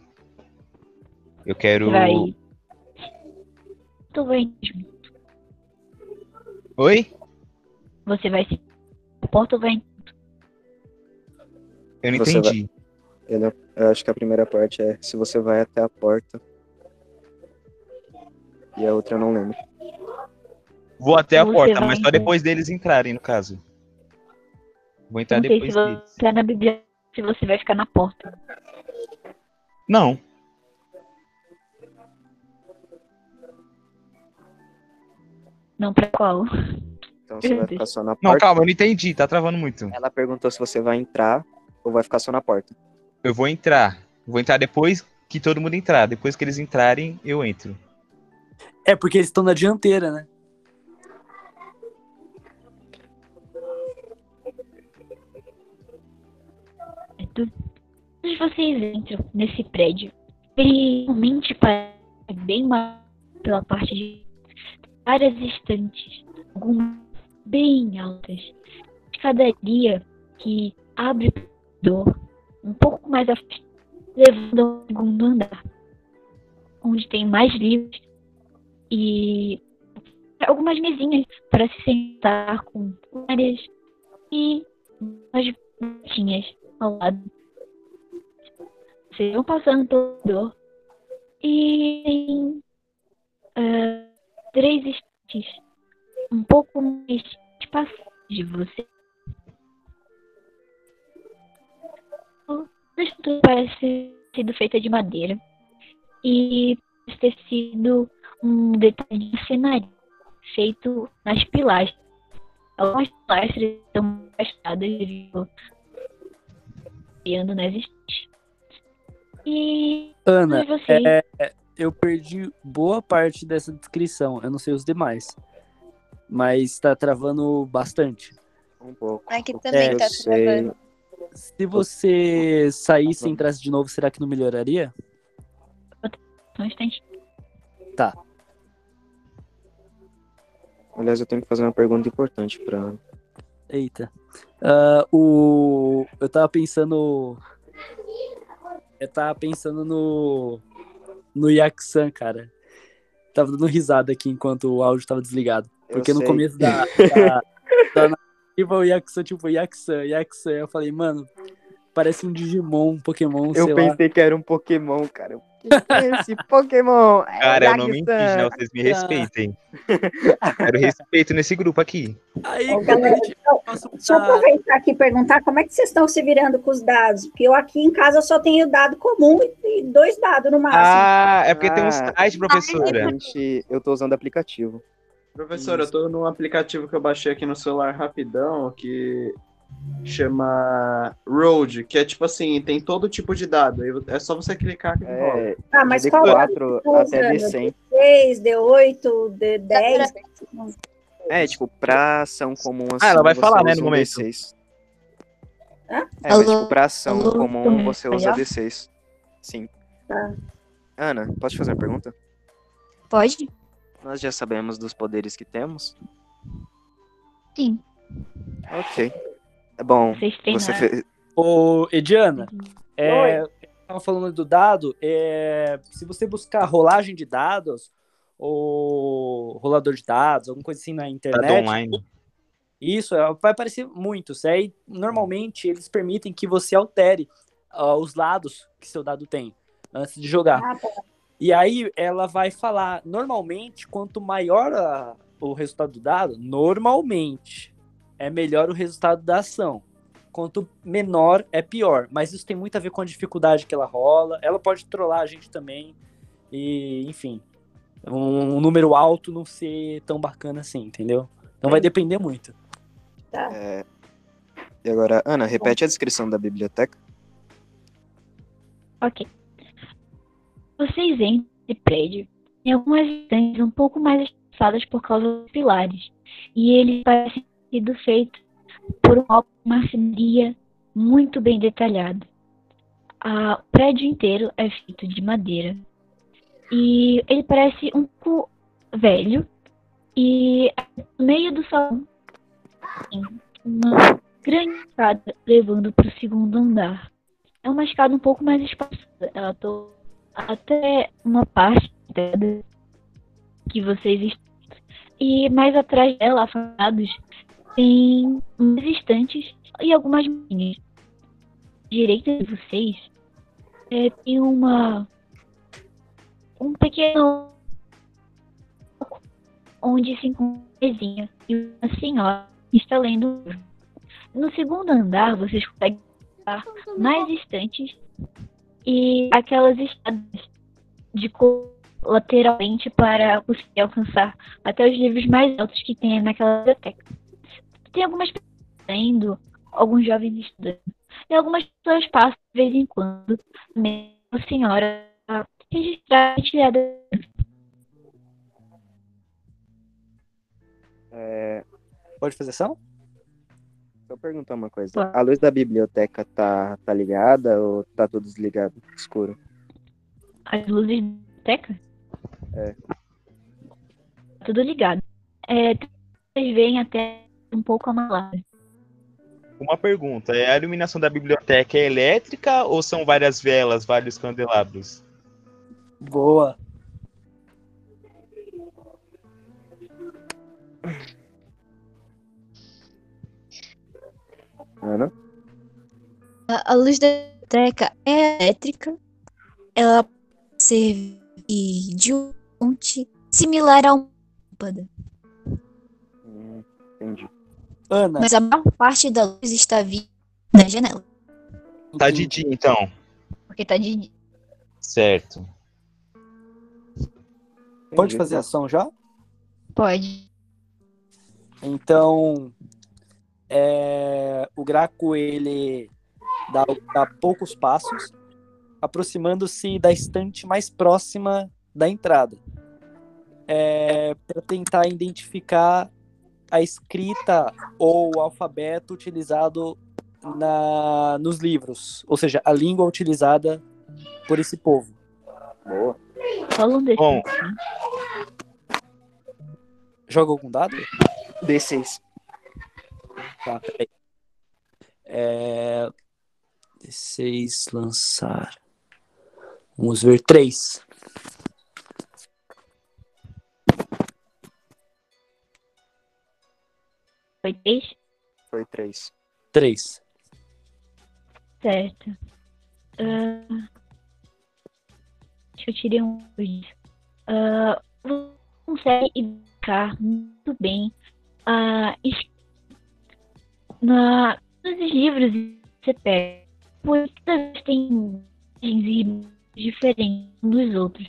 Eu quero. Vai. Tu vai junto. Oi? Você vai se. A porta ou vai. Eu não Você entendi. Eu, não- eu acho que a primeira parte é se você vai até a porta. E a outra eu não lembro. Vou até a Você porta, vai mas só entrar. depois deles entrarem, no caso. Vou entrar Não sei depois se você deles. entrar na biblioteca, se você vai ficar na porta. Não. Não pra qual? Então você vai ficar só na Não, porta. calma, eu não entendi, tá travando muito. Ela perguntou se você vai entrar ou vai ficar só na porta. Eu vou entrar. Vou entrar depois que todo mundo entrar. Depois que eles entrarem, eu entro. É porque eles estão na dianteira, né? Quando vocês entram nesse prédio, ele realmente parece bem maior pela parte de várias estantes, algumas bem altas. Escadaria que abre o corredor um pouco mais frente, levando ao segundo andar, onde tem mais livros e algumas mesinhas para se sentar com várias e umas botinhas ao lado. Vocês vão passando pelo corredor e tem ah, três estantes um pouco mais espaçadas de você. A estrutura parece ter sido feita de madeira e parece ter sido um detalhe de cenário feito nas pilastras. Algumas pilastras estão gastadas criando nas estantes. E Ana, você- é, é, eu perdi boa parte dessa descrição. Eu não sei os demais. Mas tá travando bastante. Um pouco. Aqui também tá sei. travando. Se você saísse e entrasse de novo, será que não melhoraria? só um instante. Tá. Aliás, eu tenho que fazer uma pergunta importante pra. Eita. Ah, o... Eu tava pensando. Eu tava pensando no. No Yaksan, cara. Tava dando risada aqui enquanto o áudio tava desligado. Porque no começo da, da, da narrativa, o Yaksan, tipo, Yaksan, Yaksan. Eu falei, mano, parece um Digimon, um Pokémon, Eu sei lá. pensei que era um Pokémon, cara. Esse Pokémon? É Cara, é o nome Yagi-san. indígena, vocês me respeitem. Quero respeito nesse grupo aqui. Aí, Ô, galera, eu Deixa eu aproveitar aqui e perguntar como é que vocês estão se virando com os dados? Porque eu aqui em casa só tenho dado comum e dois dados no máximo. Ah, é porque tem um Ah. site, professora. Gente, eu tô usando aplicativo. Professor, eu tô num aplicativo que eu baixei aqui no celular rapidão, que chama Road, que é tipo assim, tem todo tipo de dado. aí É só você clicar que rola. É, Ah, mas de qual dado D4 vocês estão até usando? D100. D6, D8, D10? É, tipo, pra ação comum assim. Ah, ela vai você falar, né, usa no momento. D6. Hã? É, mas tipo, pra ação comum você usa Aí, ó. D6. Sim. Tá. Ana, posso te fazer uma pergunta? Pode? Nós já sabemos dos poderes que temos? Sim. Ok. É bom. Vocês têm Você fez. Ô, Ediana, é, eu tava falando do dado, é, se você buscar rolagem de dados, ou rolador de dados, alguma coisa assim na Dado internet, online. isso é, vai aparecer muito. Isso aí, normalmente, eles permitem que você altere ah, os lados que seu dado tem antes de jogar. Ah, tá. E aí ela vai falar, normalmente, quanto maior a- o resultado do dado, normalmente é melhor o resultado da ação. Quanto menor é pior. Mas isso tem muito a ver com a dificuldade que ela rola. Ela pode trollar a gente também. E, enfim. Um, um número alto não ser tão bacana assim, entendeu? Então vai depender muito. Tá. É... E agora, Ana, repete a descrição da biblioteca. Ok. Vocês entram nesse prédio em algumas estantes um pouco mais espaçadas por causa dos pilares. E eles parecem sido feitos por uma marcenaria muito bem detalhada. o prédio inteiro é feito de madeira. E ele parece um pouco velho. E no meio do salão tem uma grande escada levando para o segundo andar. É uma escada um pouco mais espaçosa. Ela tô até uma parte que vocês estão. E mais atrás dela, afastados, tem umas estantes e algumas linhas. Direita de vocês é, tem uma um pequeno onde se encontra uma mesinha e uma senhora está lendo. No segundo andar vocês conseguem ver mais estantes e aquelas escadas de cor lateralmente para conseguir alcançar até os livros mais altos que tem naquela biblioteca. Tem algumas pessoas lendo, alguns jovens estudando, e algumas pessoas passam de vez em quando, mesmo a senhora registrar a tirada. É, Pode fazer ação? Eu perguntar uma coisa. Pode. A luz da biblioteca tá, tá ligada ou tá tudo desligado? Escuro. As luzes da biblioteca? É. Tudo ligado. É, vocês veem até um pouco amalado. Uma pergunta, é a iluminação da biblioteca é elétrica ou são várias velas, vários candelabros? Boa. Ana? A, a luz da biblioteca é elétrica. Ela pode servir de uma fonte similar a uma lâmpada. Hum, entendi. Ana, Mas a maior parte da luz está vindo da janela. Tá de dia, então. Porque tá de Certo. pode fazer ação já? Pode. Então, é, o Graco ele dá, dá poucos passos, aproximando-se da estante mais próxima da entrada, para tentar identificar a escrita ou o alfabeto utilizado na, nos livros, ou seja, a língua utilizada por esse povo. Boa. Rola um desse. Bom, Joga algum dado? D6. Tá, peraí. É... D6 lançar. Vamos ver. Três. Foi três? Foi três. Três. Certo. Acho que eu tirei um. Ah, você consegue identificar muito bem a es- na nos livros que você pega. Pois toda vez tem imagens diferentes uns dos outros.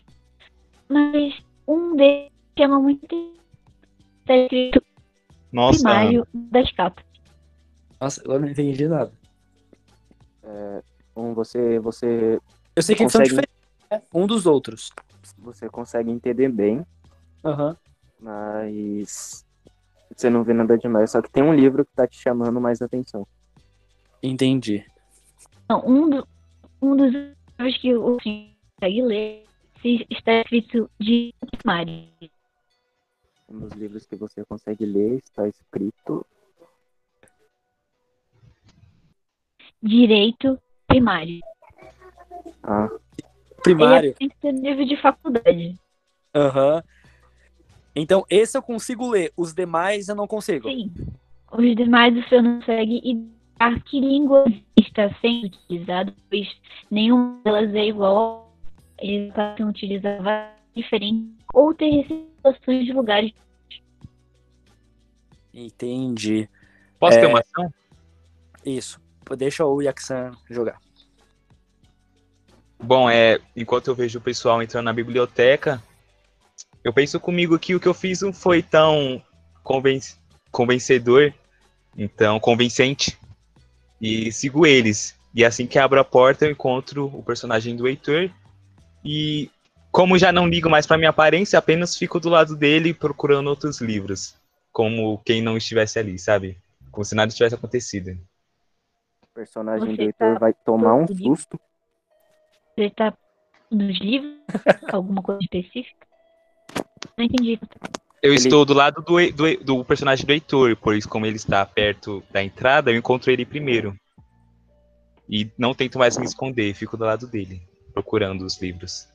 Mas um deles chama muito. Está escrito nossa, primário das capas. Nossa, agora não entendi nada. Um, você, você, Eu sei que eles são Consegue. diferentes, né? Um dos outros. você consegue entender bem, Aham. mas você não vê nada demais. Só que tem um livro que tá te chamando mais atenção. Entendi. Não, um, do, um dos livros que o senhor consegue ler se está escrito de primário. Um dos livros que você consegue ler está escrito. Direito primário. Ah, Primário. Ele é tem que ter livro de faculdade. Aham. Então, esse eu consigo ler. Os demais eu não consigo. Sim. Os demais o senhor não consegue identificar que língua está sendo utilizada, pois nenhuma delas é igual. Eles podem utilizar várias diferentes ou ter situações de lugares. Entendi. posso ter é- uma ação? Isso. Deixa o Yaksan jogar. Bom, é, enquanto eu vejo o pessoal entrando na biblioteca, eu penso comigo que o que eu fiz não foi tão conven- convencedor, então convincente, e sigo eles. E assim que abro a porta, eu encontro o personagem do Heitor, e como já não ligo mais para minha aparência, apenas fico do lado dele procurando outros livros, como quem não estivesse ali, sabe? Como se nada tivesse acontecido. o personagem Você do Heitor tá vai tomar um susto. Ele tá nos livros? [LAUGHS] Alguma coisa específica? Não entendi. Eu Ele- estou do lado do, do, do personagem do Heitor, pois como ele está perto da entrada, eu encontro ele primeiro. E não tento mais me esconder, fico do lado dele, procurando os livros.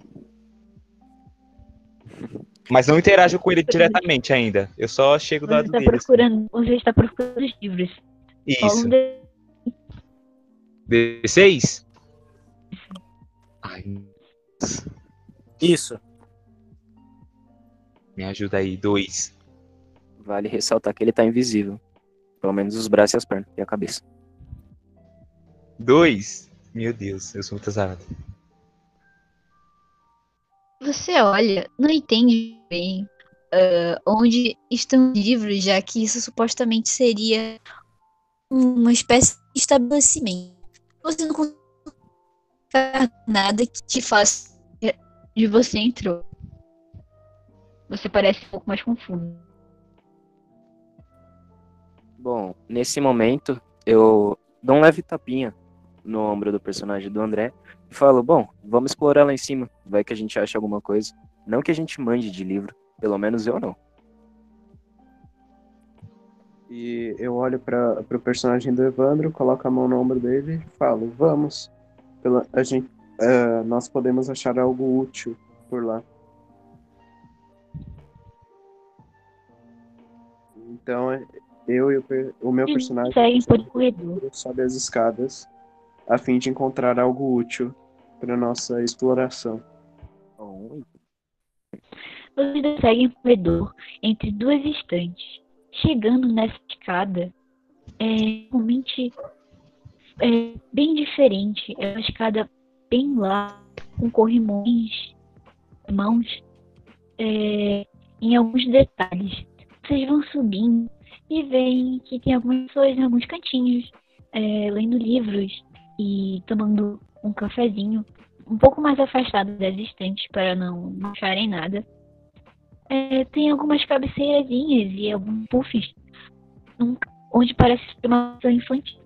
Mas não interajo com ele diretamente ainda. Eu só chego do lado está dele. assim. procurando, você está procurando os livros. Isso. um D- 16? Ai, Isso. me ajuda aí, dois. Vale ressaltar que ele tá invisível. Pelo menos os braços e as pernas e a cabeça. Dois? Meu Deus, eu sou muito azarado. Você olha, não entende bem ah, onde estão os livros, já que isso supostamente seria uma espécie de estabelecimento. Você não consegue nada que te faça onde você entrou. Você parece um pouco mais confuso. Bom, nesse momento, eu dou um leve tapinha no ombro do personagem do André e falo, bom, vamos explorar lá em cima. Vai que a gente acha alguma coisa. Não que a gente mande de livro. Pelo menos eu não. E eu olho para o personagem do Evandro, coloco a mão no ombro dele e falo: Vamos. Pela, a gente, eh, nós podemos achar algo útil por lá. Então, eu e o, o meu personagem sobe as escadas a fim de encontrar algo útil para nossa exploração. Vocês seguem um corredor entre duas estantes. Chegando nessa escada, é realmente é, bem diferente. É uma escada bem larga, com corrimões, mãos, é, em alguns detalhes. Vocês vão subindo e veem que tem algumas pessoas em alguns cantinhos, é, lendo livros e tomando um cafezinho, um pouco mais afastado das estantes para não acharem nada. É, tem algumas cabeceirazinhas e alguns puffs num- onde parece uma ação infantil.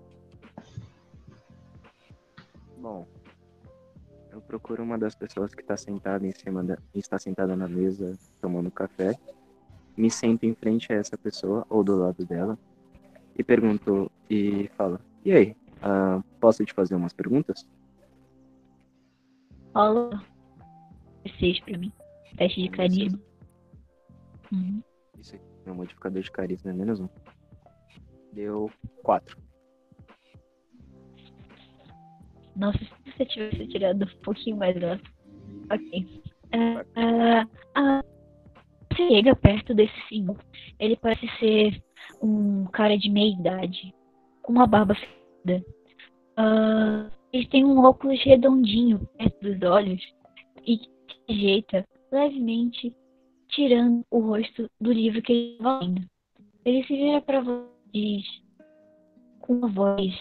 bom. Eu procuro uma das pessoas que está sentada em cima da. está sentada na mesa tomando café. Me sento em frente a essa pessoa, ou do lado dela, e pergunto e falo, e aí, ah, posso te fazer umas perguntas? Rola seis pra mim. Teste de carisma. Uhum. Isso aqui, meu modificador de carisma é menos um. Deu quatro. Nossa, se você tivesse tirado um pouquinho mais alto. Ok. Ah, ah, você chega perto desse senhor. Ele parece ser um cara de meia idade, com uma barba fina. Ah, ele tem um óculos redondinho perto dos olhos e se ajeita levemente, tirando o rosto do livro que ele estava lendo. Ele se vira para você e diz, com uma voz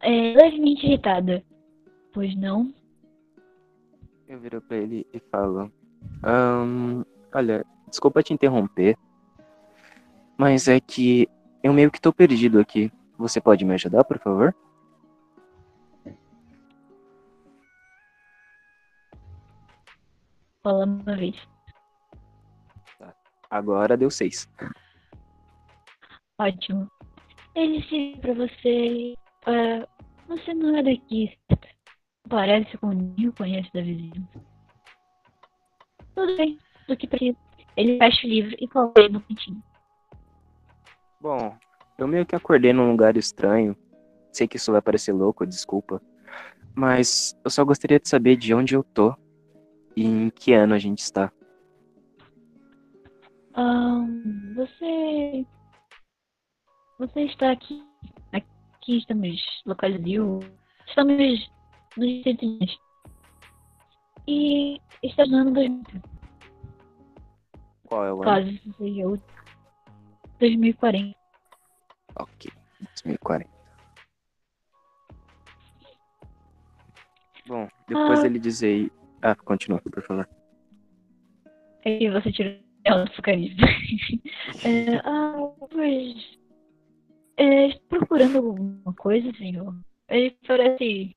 é, levemente irritada. Pois não? Eu viro pra ele e falo: "Ahn, Olha, desculpa te interromper, mas é que eu meio que tô perdido aqui. Você pode me ajudar, por favor? Fala uma vez. Agora deu seis. Ótimo. Ele se pra você. ah, você não é daqui? Parece com ninguém conhece da vizinhança. Tudo bem, do que precisa. Ele fecha o livro e coloca ele no cantinho. Bom, eu meio que acordei num lugar estranho. Sei que isso vai parecer louco, desculpa. Mas eu só gostaria de saber de onde eu tô e em que ano a gente está. Ahn, você. Você está aqui. Aqui estamos localizados. Estamos nos Estados Unidos. E está no ano 2000. Qual é o ano? Isso seja o 2040. Ok, 2040. Bom, depois Ah. ele dizer. Ah, continua, por favor. Aí você tira ela do seu carisma. [LAUGHS] É, ah, pois. É, estou procurando alguma coisa, senhor? Ele parece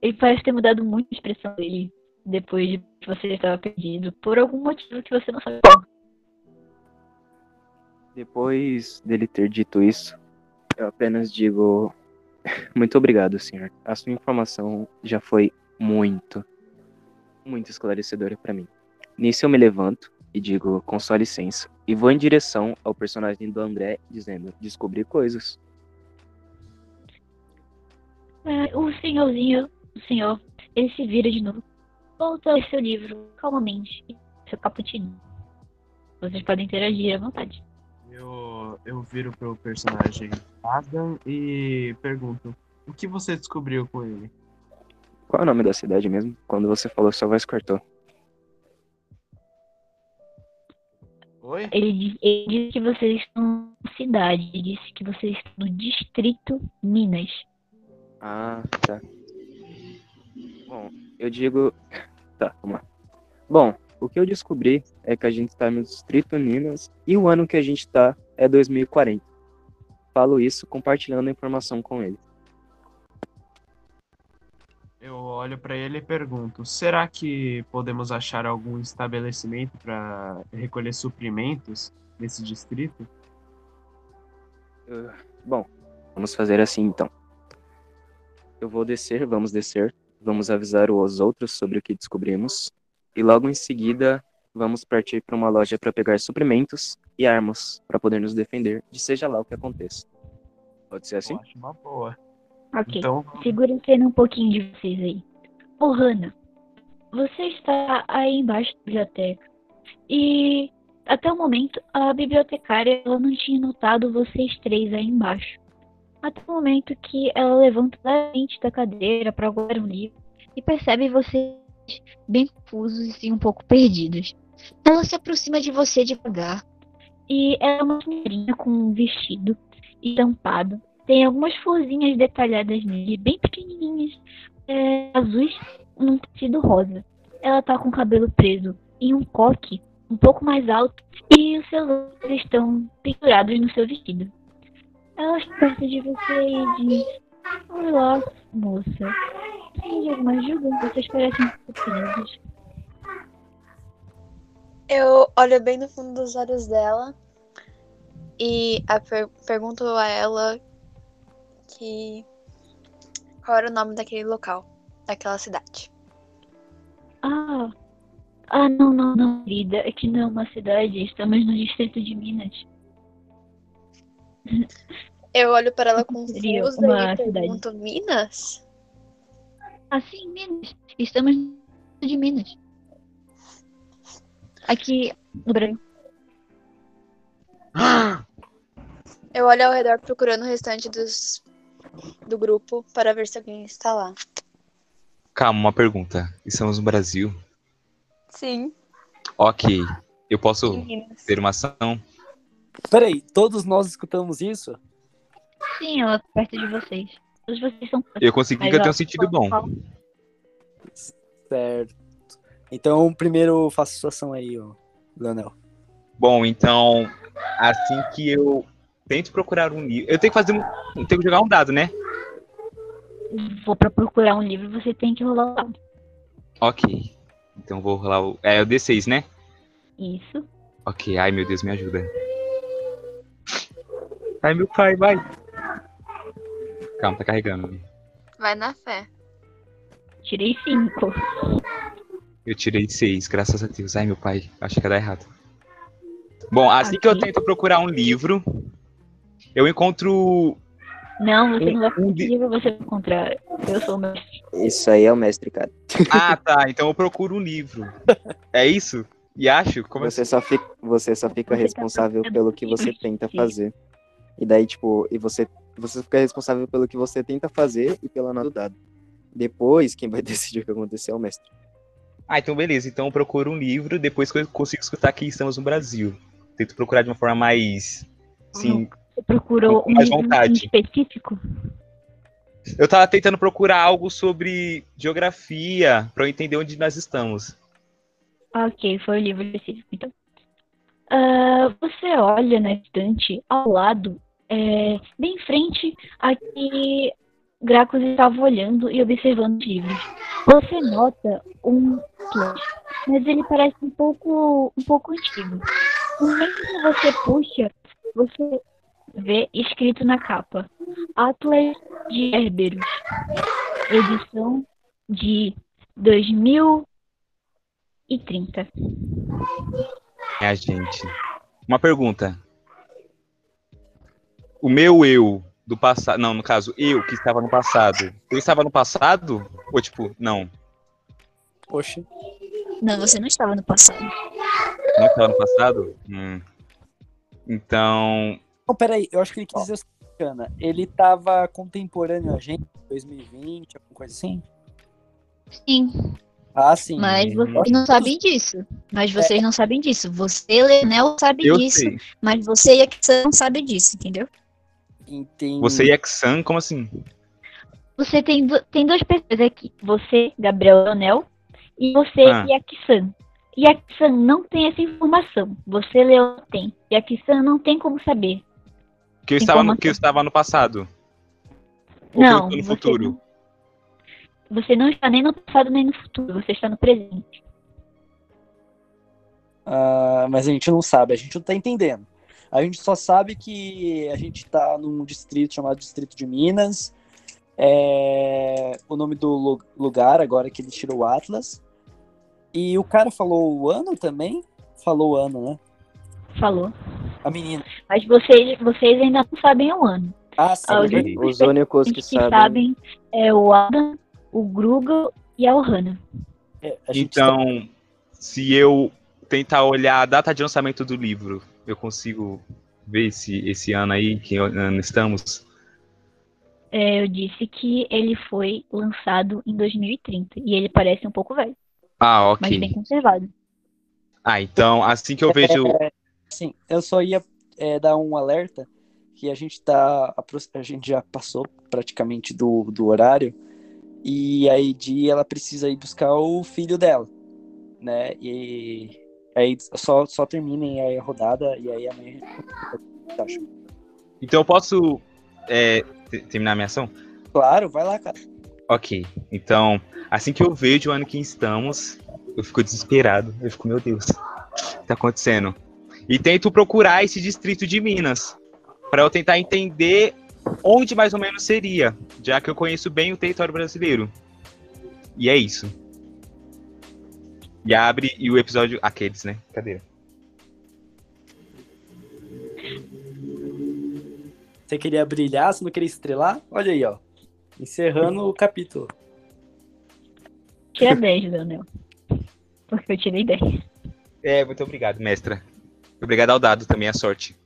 Ele parece ter mudado muito a expressão dele depois de que você estava perdido, por algum motivo que você não sabe qual. Depois dele ter dito isso, eu apenas digo [LAUGHS] muito obrigado, senhor. A sua informação já foi muito, muito esclarecedora para mim. Nisso eu me levanto e digo com sua licença e vou em direção ao personagem do André dizendo descobri coisas. É, o senhorzinho, o senhor, ele se vira de novo. Volta ao seu livro, calmamente, seu cappuccino. Vocês podem interagir à vontade. Eu, eu viro pro personagem Adam e pergunto: o que você descobriu com ele? Qual é o nome da cidade mesmo? Quando você falou, sua voz cortou. Oi? Ele, diz- ele disse que vocês estão na cidade, ele disse que vocês estão no distrito Minas. Ah, tá. Bom, eu digo. [LAUGHS] Tá, vamos lá. Bom, o que eu descobri é que a gente tá no Distrito Minas e o ano que a gente tá é 2040. Falo isso compartilhando a informação com ele. Eu olho pra ele e pergunto: será que podemos achar algum estabelecimento para recolher suprimentos nesse distrito? Uh, bom, vamos fazer assim então. Eu vou descer, vamos descer, vamos avisar os outros sobre o que descobrimos e logo em seguida vamos partir para uma loja para pegar suprimentos e armas para poder nos defender de seja lá o que aconteça. Pode ser assim? Eu acho uma boa. Ok. Então, Segura cena um pouquinho de vocês aí. Ô, Hannah, você está aí embaixo da biblioteca. E até o momento, a bibliotecária ela não tinha notado vocês três aí embaixo. Até o momento que ela levanta levemente da cadeira para guardar um livro e percebe vocês bem confusos e um pouco perdidos. Ela se aproxima de você devagar. E ela é uma senhorinha com um vestido estampado tem algumas florzinhas detalhadas nele, bem pequenininhas, é, azuis, num tecido rosa. Ela tá com o cabelo preso em um coque um pouco mais alto e os seus olhos estão pendurados no seu vestido. Ela chega perto de você e diz: Olá, moça. Precisa de alguma ajuda? Vocês parecem perdidos. Eu olho bem no fundo dos olhos dela e per- pergunto a ela que qual era o nome daquele local, daquela cidade. Ah, ah, não, não, não, querida. Aqui não é uma cidade, estamos no distrito de Minas. [LAUGHS] Eu olho para ela Seria confusa uma e cidade. pergunto: Minas? Ah, sim, Minas. Estamos no distrito de Minas. Aqui no Brasil. [GASPS] Eu olho ao redor procurando o restante dos do grupo para ver se alguém está lá. Calma, uma pergunta. Estamos no Brasil? Sim. Ok. Eu posso em Minas. ter uma ação? Peraí, todos nós escutamos isso? Sim, ela perto de vocês. Todos vocês são. Eu consegui que eu ó, tenho um sentido bom. Certo. Então, primeiro faça sua ação aí, ó, Leonel. Bom, então, assim que eu tento procurar um livro. Eu tenho que fazer um. eu Tenho que jogar um dado, né? Vou pra procurar um livro, você tem que rolar um dado. Ok. Então vou rolar o. É o D6, né? Isso. Ok. Ai, meu Deus, me ajuda. Ai, meu pai, vai. Calma, tá carregando. Vai na fé. Tirei cinco. Eu tirei seis, graças a Deus. Ai, meu pai, acho que ia dar errado. Bom, assim que eu tento procurar um livro, eu encontro. Não, você Um- não vai um fazer de- livro, você encontrar. Eu sou o mestre. Isso aí é o mestre, cara. [LAUGHS] Ah, tá. Então eu procuro um livro. É isso? E acho? Como Você só fica, você só fica Você tá responsável procurando pelo que você tenta fazer. E daí, tipo, e você, você fica responsável pelo que você tenta fazer e pela nota do dado. Depois, quem vai [LAUGHS] decidir o que aconteceu é o mestre. Ah, então beleza. Então eu procuro um livro, depois que eu consigo escutar que estamos no Brasil. Tento procurar de uma forma mais. Sim. Você procurou um livro específico? Eu tava tentando procurar algo sobre geografia, pra eu entender onde nós estamos. Ok, foi o livro específico, então. Ah, você olha na estante ao lado, é, bem em frente, aqui Gracos estava olhando e observando os livros. Você nota um Atlas, mas ele parece um pouco, um pouco antigo. No momento que você puxa, você vê escrito na capa: Atlas de Herberos, edição de 2030. É a gente. Uma pergunta. O meu eu do passado. Não, no caso, eu que estava no passado. Eu estava no passado? Ou tipo, não? Poxa. Não, você não estava no passado. Não estava no passado? Hum. Então. Não, peraí, eu acho que ele quis dizer o seguinte, Ana. Ele tava contemporâneo a gente, 2020, alguma coisa assim? Sim. Ah, sim. Mas vocês não sabem disso. Mas vocês não sabem disso. Você, Lenel, sabe Eu disso. sei. Mas você e a Kisan não sabem disso, entendeu? Entendi. Você e Exan, como assim? Você tem, tem duas pessoas aqui. Você, Gabriel Leonel, e você Ah. e a Kissan. E a Kissan não tem essa informação. Você, Leon, tem. E a Kissan não tem como saber. Que eu estava no, que eu estava no passado. Ou que eu Não, estou no você futuro? não- Você não está nem no passado nem no futuro. Você está no presente. Ah, mas a gente não sabe, a gente não tá entendendo. A gente só sabe que a gente tá num distrito chamado Distrito de Minas. É, o nome do lu- lugar, agora que ele tirou o Atlas. E o cara falou o ano também? Falou o ano, né? Falou. A menina. Mas vocês, vocês ainda não sabem o ano. Ah, sim. Ah, os únicos que que sabem. sabem é o Adam, o Grugel e a Ohana. É, a tá- Então, se eu tentar olhar a data de lançamento do livro, eu consigo ver esse, esse ano aí, que ano estamos? É, eu disse que ele foi lançado em 2030 e ele parece um pouco velho, Ah, mas ok. bem conservado. Ah, então, assim que eu vejo. Sim, eu só ia é, dar um alerta que a gente tá. A gente já passou praticamente do, do horário. E a Edi, ela precisa ir buscar o filho dela. Né? E aí só, só terminem aí a rodada e aí amanhã a gente. Então eu posso é, te- terminar minha ação? Claro, vai lá, cara. Ok. Então, assim que eu vejo o ano que estamos, eu fico desesperado. Eu fico, meu Deus, o que tá acontecendo? E tento procurar esse distrito de Minas. Pra eu tentar entender onde mais ou menos seria. Já que eu conheço bem o território brasileiro. E é isso. E abre e o episódio. Aqueles, né? Cadê? Você queria brilhar, você não queria estrelar? Olha aí, ó. Encerrando o capítulo. Tira 10, Leonel. Porque eu tirei 10. É, muito obrigado, mestra. Obrigado ao dado também, a sorte.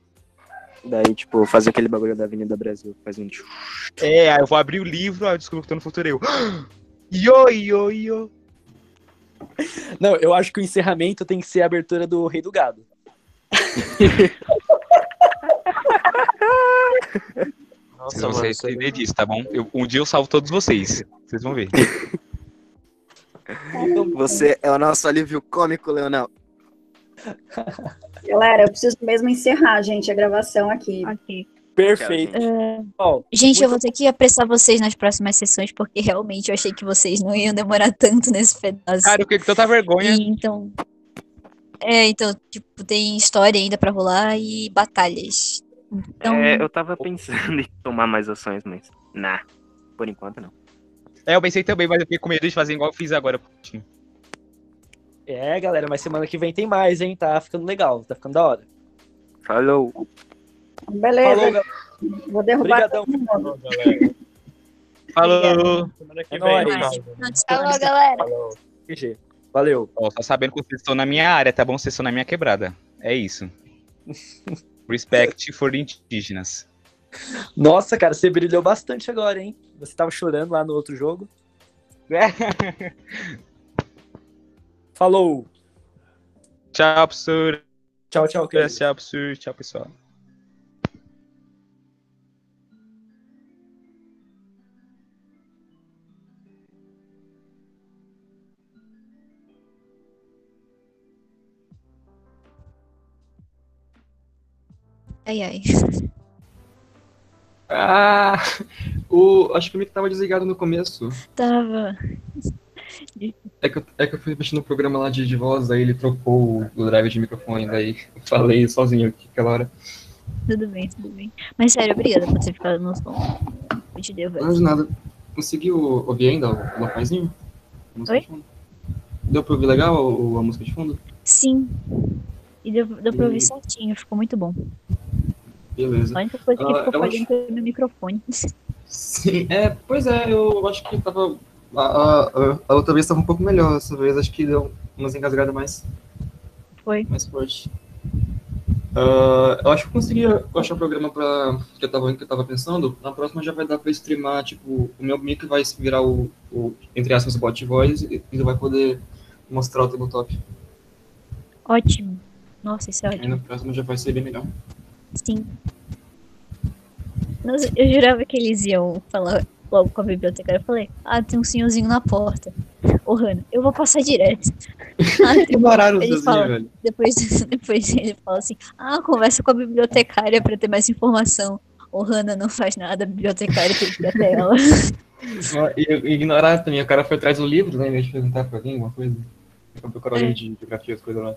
Daí, tipo, fazer aquele bagulho da Avenida Brasil. Faz um. É, aí eu vou abrir o livro, aí eu descubro que tô no futuro. Eu. [GASPS] Yo, yo, yo. Não, eu acho que o encerramento tem que ser a abertura do Rei do Gado. [LAUGHS] Vocês vão se arrepender disso, tá bom? Eu- um dia eu salvo todos vocês. Vocês vão ver. [LAUGHS] Você é o nosso alívio cômico, Leonel. [LAUGHS] Galera, eu preciso mesmo encerrar, gente, a gravação aqui. Perfeito. É, Ó, Gente, eu muito- vou ter que apressar vocês nas próximas sessões, porque realmente eu achei que vocês não iam demorar tanto nesse pedaço. Cara, eu fiquei com tanta vergonha. E, então. É, então, tipo, tem história ainda pra rolar e batalhas. Então, É, eu tava pensando [LAUGHS] em tomar mais ações, mas. Nah, por enquanto não. É, eu pensei também, mas eu fiquei com medo de fazer igual eu fiz agora. Putinho. É, galera, mas semana que vem tem mais, hein? Tá ficando legal, tá ficando da hora. Falou. Beleza, Falou, galera. vou derrubar Obrigadão. todo mundo. Falou! Semana que É vem, nóis. Alô, galera. GG. Valeu. Ó, só sabendo que vocês estão na minha área, tá bom? Vocês estão na minha quebrada. É isso. [LAUGHS] Respect for the indígenas. Nossa, cara, você brilhou bastante agora, hein? Você tava chorando lá no outro jogo. [LAUGHS] Falou. Tchau, professor. Tchau, tchau, querido. Tchau, professor. Tchau, pessoal. Ai, ai. Ah, O, acho que o mic tava desligado no começo. Tava. É que, eu- é que eu fui mexendo no programa lá de, de voz, aí ele trocou o drive de microfone, daí eu falei sozinho aqui aquela hora. Tudo bem, tudo bem. Mas sério, obrigada por ter ficado no som. Eu te devo Não de nada. Conseguiu ouvir ainda o locazinho? A música Oi? de fundo? Deu pra ouvir legal o- a música de fundo? Sim. E deu, deu pra ouvir E- certinho, ficou muito bom. Beleza. A única coisa que Ah, ficou falhando foi meu microfone. Sim, é, pois é, eu acho que tava. A, a, a outra vez tava um pouco melhor, essa vez acho que deu umas engasgadas mais, Foi. mais forte. Ah, eu acho que eu consegui achar o programa pra, que, eu tava, que eu tava pensando. Na próxima já vai dar pra streamar, tipo, o meu mic vai virar o, o entre aspas, bot voice e ele vai poder mostrar o tabletop. Ótimo. Nossa, isso é ótimo. na próxima já vai ser bem melhor. Sim. Nossa, eu jurava que eles iam falar logo com a bibliotecária. Eu falei, ah, tem um senhorzinho na porta. Ô, Hannah, eu vou passar direto. Ah, Ignoraram o ele fala, velho. Depois, [LAUGHS] depois ele fala assim, ah, conversa com a bibliotecária pra ter mais informação. Ô, Hannah não faz nada, a bibliotecária tem que ir até ela. [LAUGHS] Ignorar também, o cara foi atrás do livro, né, em vez de perguntar pra alguém alguma coisa. Foi procurar É. de geografia, as coisas lá.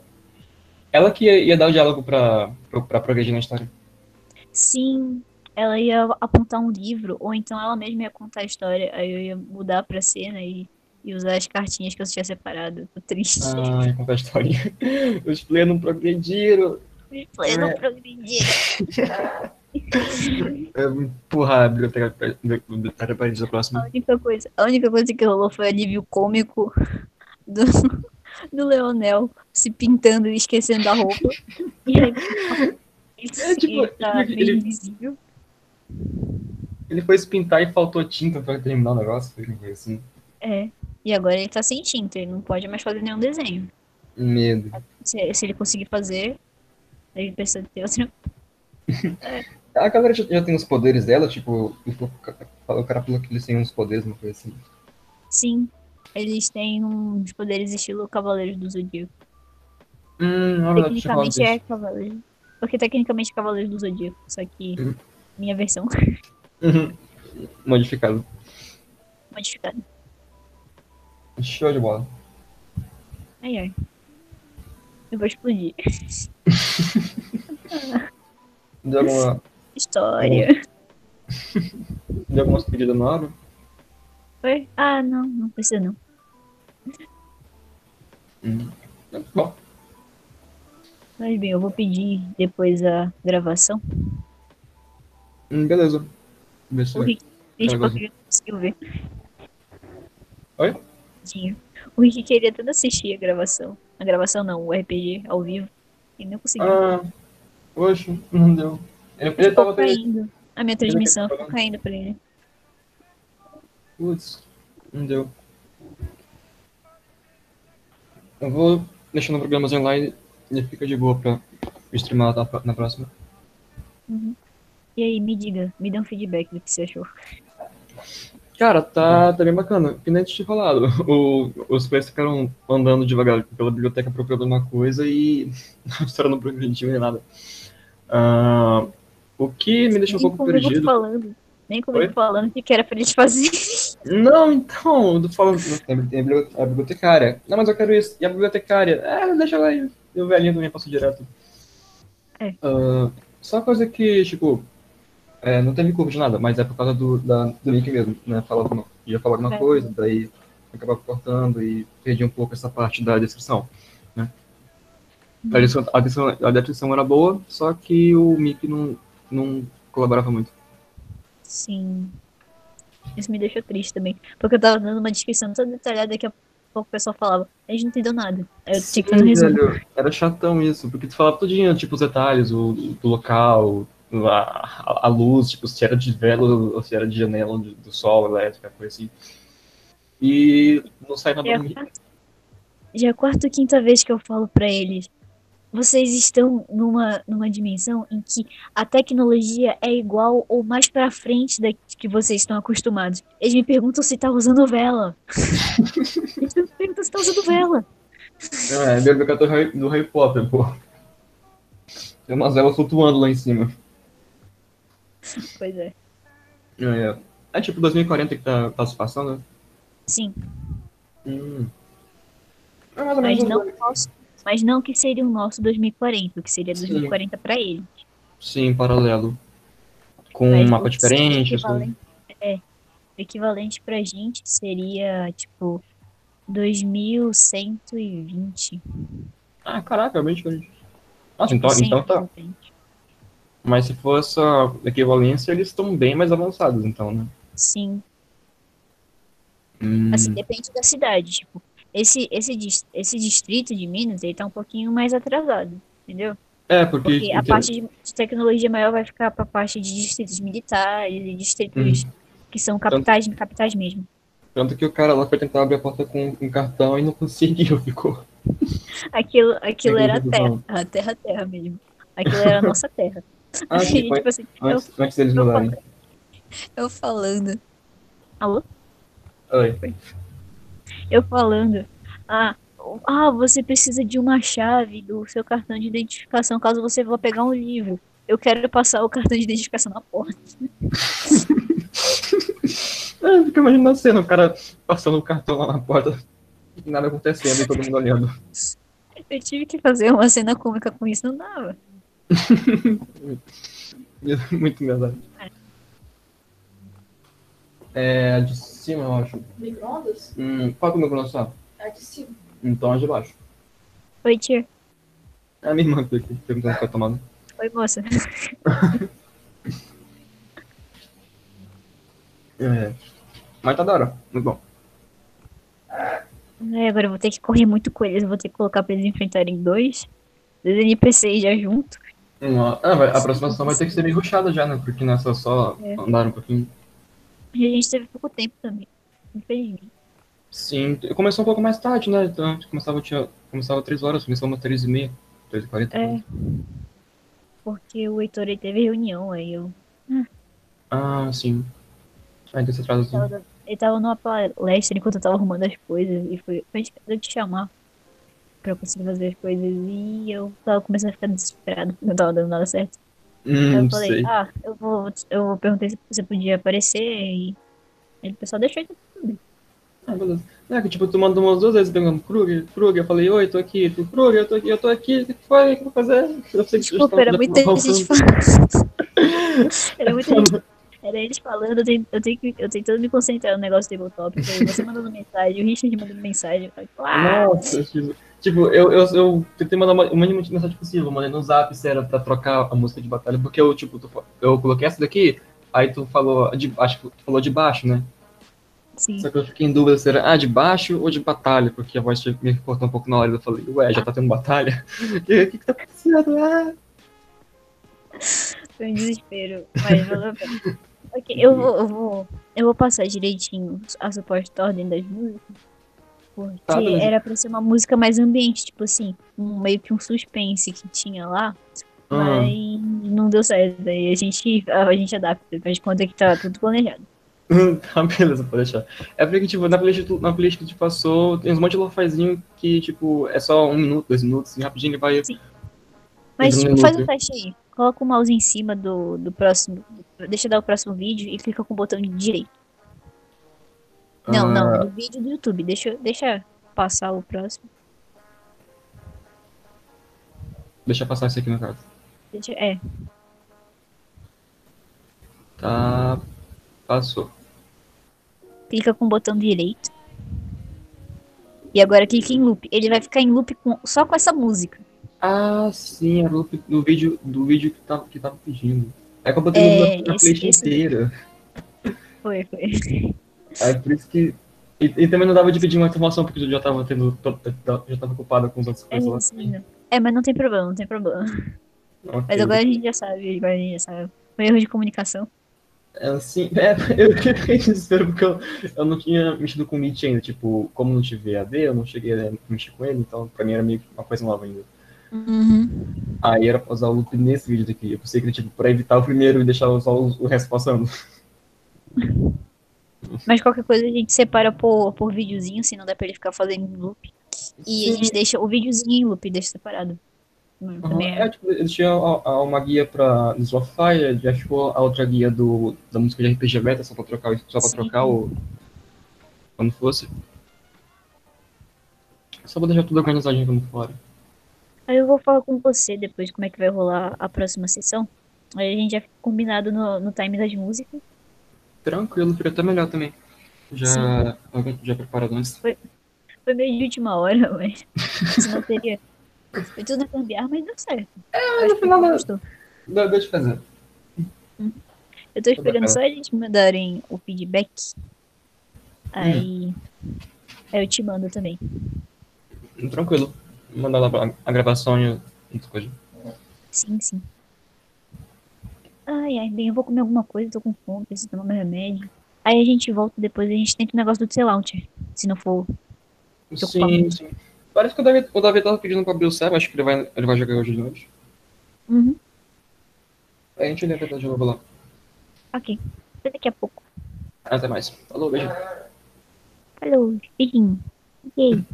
Ela que ia, ia dar o diálogo pra, pra, pra progredir na história. Sim, ela ia apontar um livro, ou então ela mesma ia contar a história. Aí eu ia mudar pra cena e, e usar as cartinhas que eu tinha separado. Tô triste. Ah, ia contar a história. Os players não progrediram. Falei, não É. progredi. É, empurrar a biblioteca da A próxima. única coisa, a única coisa que rolou foi o alívio cômico do, do Leonel se pintando e esquecendo da roupa. E aí, ele, É, tipo, tá ele- bem ele- invisível. Ele foi se pintar e faltou tinta pra terminar o negócio. Foi assim. É. E agora ele tá sem tinta, ele não pode mais fazer nenhum desenho. Medo. Se, se ele conseguir fazer, ele precisa ter outra. [LAUGHS] A galera já, já tem os poderes dela, tipo, o, cara falou que eles têm uns poderes, uma coisa assim. Sim, eles têm uns poderes estilo Cavaleiros do Zodíaco. Hum, Tecnicamente é. Cavaleiro. Porque tecnicamente é Cavaleiros do Zodíaco, só que Uhum. Minha versão [LAUGHS] Uhum. Modificado. modificada. Show de bola. Ai ai. Eu vou explodir. [LAUGHS] Deu alguma, História. deu algumas pedidas na hora? Foi? Ah, não, não precisa não. Hum. Bom, Mas bem, eu vou pedir depois a gravação. Hum, beleza. O Rick, porque conseguiu ver. Oi? Tinha. O Rick queria tanto assistir a gravação. A gravação não, o RPG ao vivo. E não conseguiu. Ah, poxa, não deu. Ele, ele tava até. caindo. A minha transmissão Ele- ficou caindo pra ele. Putz, não deu. Eu vou deixando programas online e fica de boa pra streamar na, na próxima. Uhum. E aí, me diga, me dê um feedback do que você achou. Cara, tá, tá bem bacana. Que nem tinha falado. O, os players ficaram andando devagar pela biblioteca procurando uma coisa e a [LAUGHS] história não progrediu nem nada. Ah, o que me deixou um pouco perdido. falando. Nem comigo Oi? falando que era pra eles fazerem. [LAUGHS] Não, então, eu tô falando. A bibli- a bibliotecária. Não, mas eu quero isso. E a bibliotecária? É, deixa lá aí. E o velhinho também passou direto. É. Ah, só uma coisa que, tipo, é, não teve curva de nada, mas é por causa do, da, do link mesmo, né? Falava, alguma- ia falar alguma É. coisa, daí acabava cortando e perdi um pouco essa parte da descrição, né? A descrição, a descrição, a descrição era boa, só que o Mickey não, não colaborava muito. Sim. Isso me deixou triste também. Porque eu tava dando uma descrição toda detalhada daqui a pouco o pessoal falava, a gente não entendeu nada. Aí eu tinha que fazer um Sim, resumo. velho, era chatão isso, porque tu falava tudinho, tipo, os detalhes, o, do local, a, a- luz, tipo, se era de vela ou se era de janela do, do sol, elétrica, coisa assim. E não sai nada é do já é a quarta ou quinta vez que eu falo pra eles. Vocês estão numa, numa dimensão em que a tecnologia é igual ou mais pra frente da que vocês estão acostumados. Eles me perguntam se tá usando vela. [LAUGHS] Eles me perguntam se tá usando vela. É biblioteca do Harry, do Harry Potter, pô. Tem umas velas flutuando lá em cima. [LAUGHS] Pois é. É, É tipo 2040 que tá, tá se passando? Sim. Hum. É mais ou Mas menos não, o nosso, mas não que seria o nosso 2040, que seria Sim. 2040 pra ele. Sim, paralelo. Com Mas um mapa diferente. assim. equivalente, é, o equivalente pra gente seria, tipo, 2120. Ah, caraca, é bem diferente. Nossa, então, Sim, então tá. Mas se for essa equivalência, eles estão bem mais avançados, então, né? Sim. Hum, Assim, depende da cidade, tipo, esse, esse, esse distrito de Minas, ele tá um pouquinho mais atrasado, entendeu? É, porque- Porque a parte de, de tecnologia maior vai ficar pra parte de distritos militares e distritos que são capitais, capitais mesmo. Tanto que o cara lá foi tentar abrir a porta com um cartão e não conseguiu, [LAUGHS] ficou. Aquilo, aquilo Tem era a terra, a terra, terra mesmo. Aquilo era a nossa terra. Ah, [LAUGHS] sim, tipo assim, eu, antes, antes deles mudarem. eu falando. Alô? Oi. Eu falando. Ah, ah, você precisa de uma chave do seu cartão de identificação caso você vá pegar um livro. Eu quero passar o cartão de identificação na porta. [LAUGHS] É, fica imaginando a cena, o cara passando o cartão lá na porta, nada acontecendo e todo mundo olhando. Eu tive que fazer uma cena cômica com isso, não dava. [LAUGHS] Muito engraçado. É, a de cima, eu acho. Micro-ondas? Hum, qual que é o meu pronunciar? É de cima. Então, a de baixo. Oi, tia. É a minha irmã que aqui, perguntando se tá tomando. Oi, moça. [LAUGHS] É. Mas tá da hora, muito bom. Ai, agora eu vou ter que correr muito com eles. Eu vou ter que colocar pra eles enfrentarem dois. Dois NPCs já junto. Uma- Ah, vai- a aproximação vai ter que ser meio rushada já, né? Porque nessa só É. andar um pouquinho. E a gente teve pouco tempo também. Infelizmente. Sim, começou um pouco mais tarde, né? Então, começava, tinha, começava 3 horas, começou umas 3 e meia, 3 e 40. É. Porque o Heitor ele teve reunião, aí eu. Ah, sim. Ah, então você traz assim. Ele tava numa palestra enquanto eu tava arrumando as coisas. E foi foi eu te chamar pra eu conseguir fazer as coisas. E eu tava começando a ficar desesperado. Não tava dando nada certo. Aí Hum, eu falei, sei. ah, eu vou. Eu perguntei se você podia aparecer e. Ele, o pessoal deixou então tudo. Ah, beleza. É que tipo, tu mandou umas duas vezes perguntando, Kruger, Kruger, eu falei, oi, tô aqui, tu, Kruger, eu tô aqui, eu tô aqui, o que foi, o que eu vou fazer? Eu sei que Desculpa, era muita voltando. gente falando. [LAUGHS] Era muita gente. Era eles falando, eu tenho, eu tenho que. Eu tentando me concentrar no negócio do tabletop. Aí Você mandando mensagem, o Richard mandando mensagem. Eu falei, Nossa, tipo, eu, eu, eu tentei mandar uma- o mínimo de mensagem possível, mandei no zap se era pra trocar a música de batalha, porque eu, tipo, tu eu coloquei essa daqui, aí tu falou, de, acho que tu falou de baixo, né? Sim. Só que eu fiquei em dúvida se era, ah, de baixo ou de batalha, porque a voz me cortar um pouco na hora, eu falei, ué, já tá tendo batalha? [LAUGHS] O que, que tá acontecendo? Ah! Foi um desespero. Mas valeu. Ok, eu vou, eu vou. Eu vou passar direitinho a suposta ordem das músicas. Porque Tá, beleza. era pra ser uma música mais ambiente, tipo assim, um, meio que um suspense que tinha lá. Ah. Mas não deu certo. Daí a gente, a gente adapta, faz conta que tá tudo planejado. [LAUGHS] tá, beleza, pode deixar. É porque, tipo, na playlist, na playlist que tu passou, tem uns monte de lofazinho que, tipo, é só um minuto, dois minutos, assim, rapidinho ele vai... Mas, entrando tipo, faz um loop. teste aí. Coloca o mouse em cima do, do próximo. Deixa eu dar o próximo vídeo e clica com o botão direito. Não, Ah. não, do vídeo do YouTube. Deixa, deixa passar o próximo. Deixa eu passar esse aqui no caso. Deixa, é. Tá... Passou. Clica com o botão direito. E agora clica em loop. Ele vai ficar em loop com, só com essa música. Ah, sim, o loop do vídeo, do vídeo que tava, que tava pedindo. É que eu botei É, no na playlist esse- inteira. Foi, foi. Aí por isso que... E, e também não dava de pedir uma informação, porque eu já tava tendo... Já tava ocupado com as outras É, coisas lá. é, mas não tem problema, não tem problema. Ok. Mas agora a gente já sabe, agora a gente já sabe. Foi erro de comunicação. É, sim, [LAUGHS] é, eu fiquei desespero porque eu, eu não tinha mexido com o Meet ainda. Tipo, como não tive AD, eu não cheguei a mexer com ele, então pra mim era meio que uma coisa nova ainda. Uhum. Aí era pra usar o loop nesse vídeo daqui. Eu pensei que, tipo, pra evitar o primeiro e deixar só o, o resto passando. [LAUGHS] Mas qualquer coisa a gente separa por, por videozinho, se não dá pra ele ficar fazendo em loop. E a Sim. gente deixa o videozinho em loop, deixa separado. Também É, é. tipo, eles tinham a- a- uma guia pra This of Fire, já achou a outra guia do, da música de RPG Beta, só pra trocar, só pra Sim. trocar o. Quando fosse. Só pra deixar tudo organizadinho como fora. Aí eu vou falar com você depois como é que vai rolar a próxima sessão. Aí a gente já fica combinado no, no time das músicas. Tranquilo, fica até melhor também. Já, já preparado antes. Foi meio de última hora, [LAUGHS] mas senão teria. Foi tudo na cambiar, mas deu certo. É, no final. Dá, dá de fazer. Eu tô esperando só eles me mandarem o feedback. Aí. Aí eu te mando também. Tranquilo. Mandar lá a gravação e outra coisa. Sim, sim. Ai, ai, bem, eu vou comer alguma coisa, tô com fome, preciso tomar meu remédio. Aí a gente volta depois e a gente tenta o negócio do C-Launcher. Se não for. Tô Sim, sim. Parece que o Davi, o Davi tava pedindo pra abrir o server, acho que ele vai, ele vai jogar hoje de noite. Uhum, Aí a gente leva de novo lá. ok. Até daqui a pouco. Até mais. Falou, beijo. Falou, beijinho. Aí?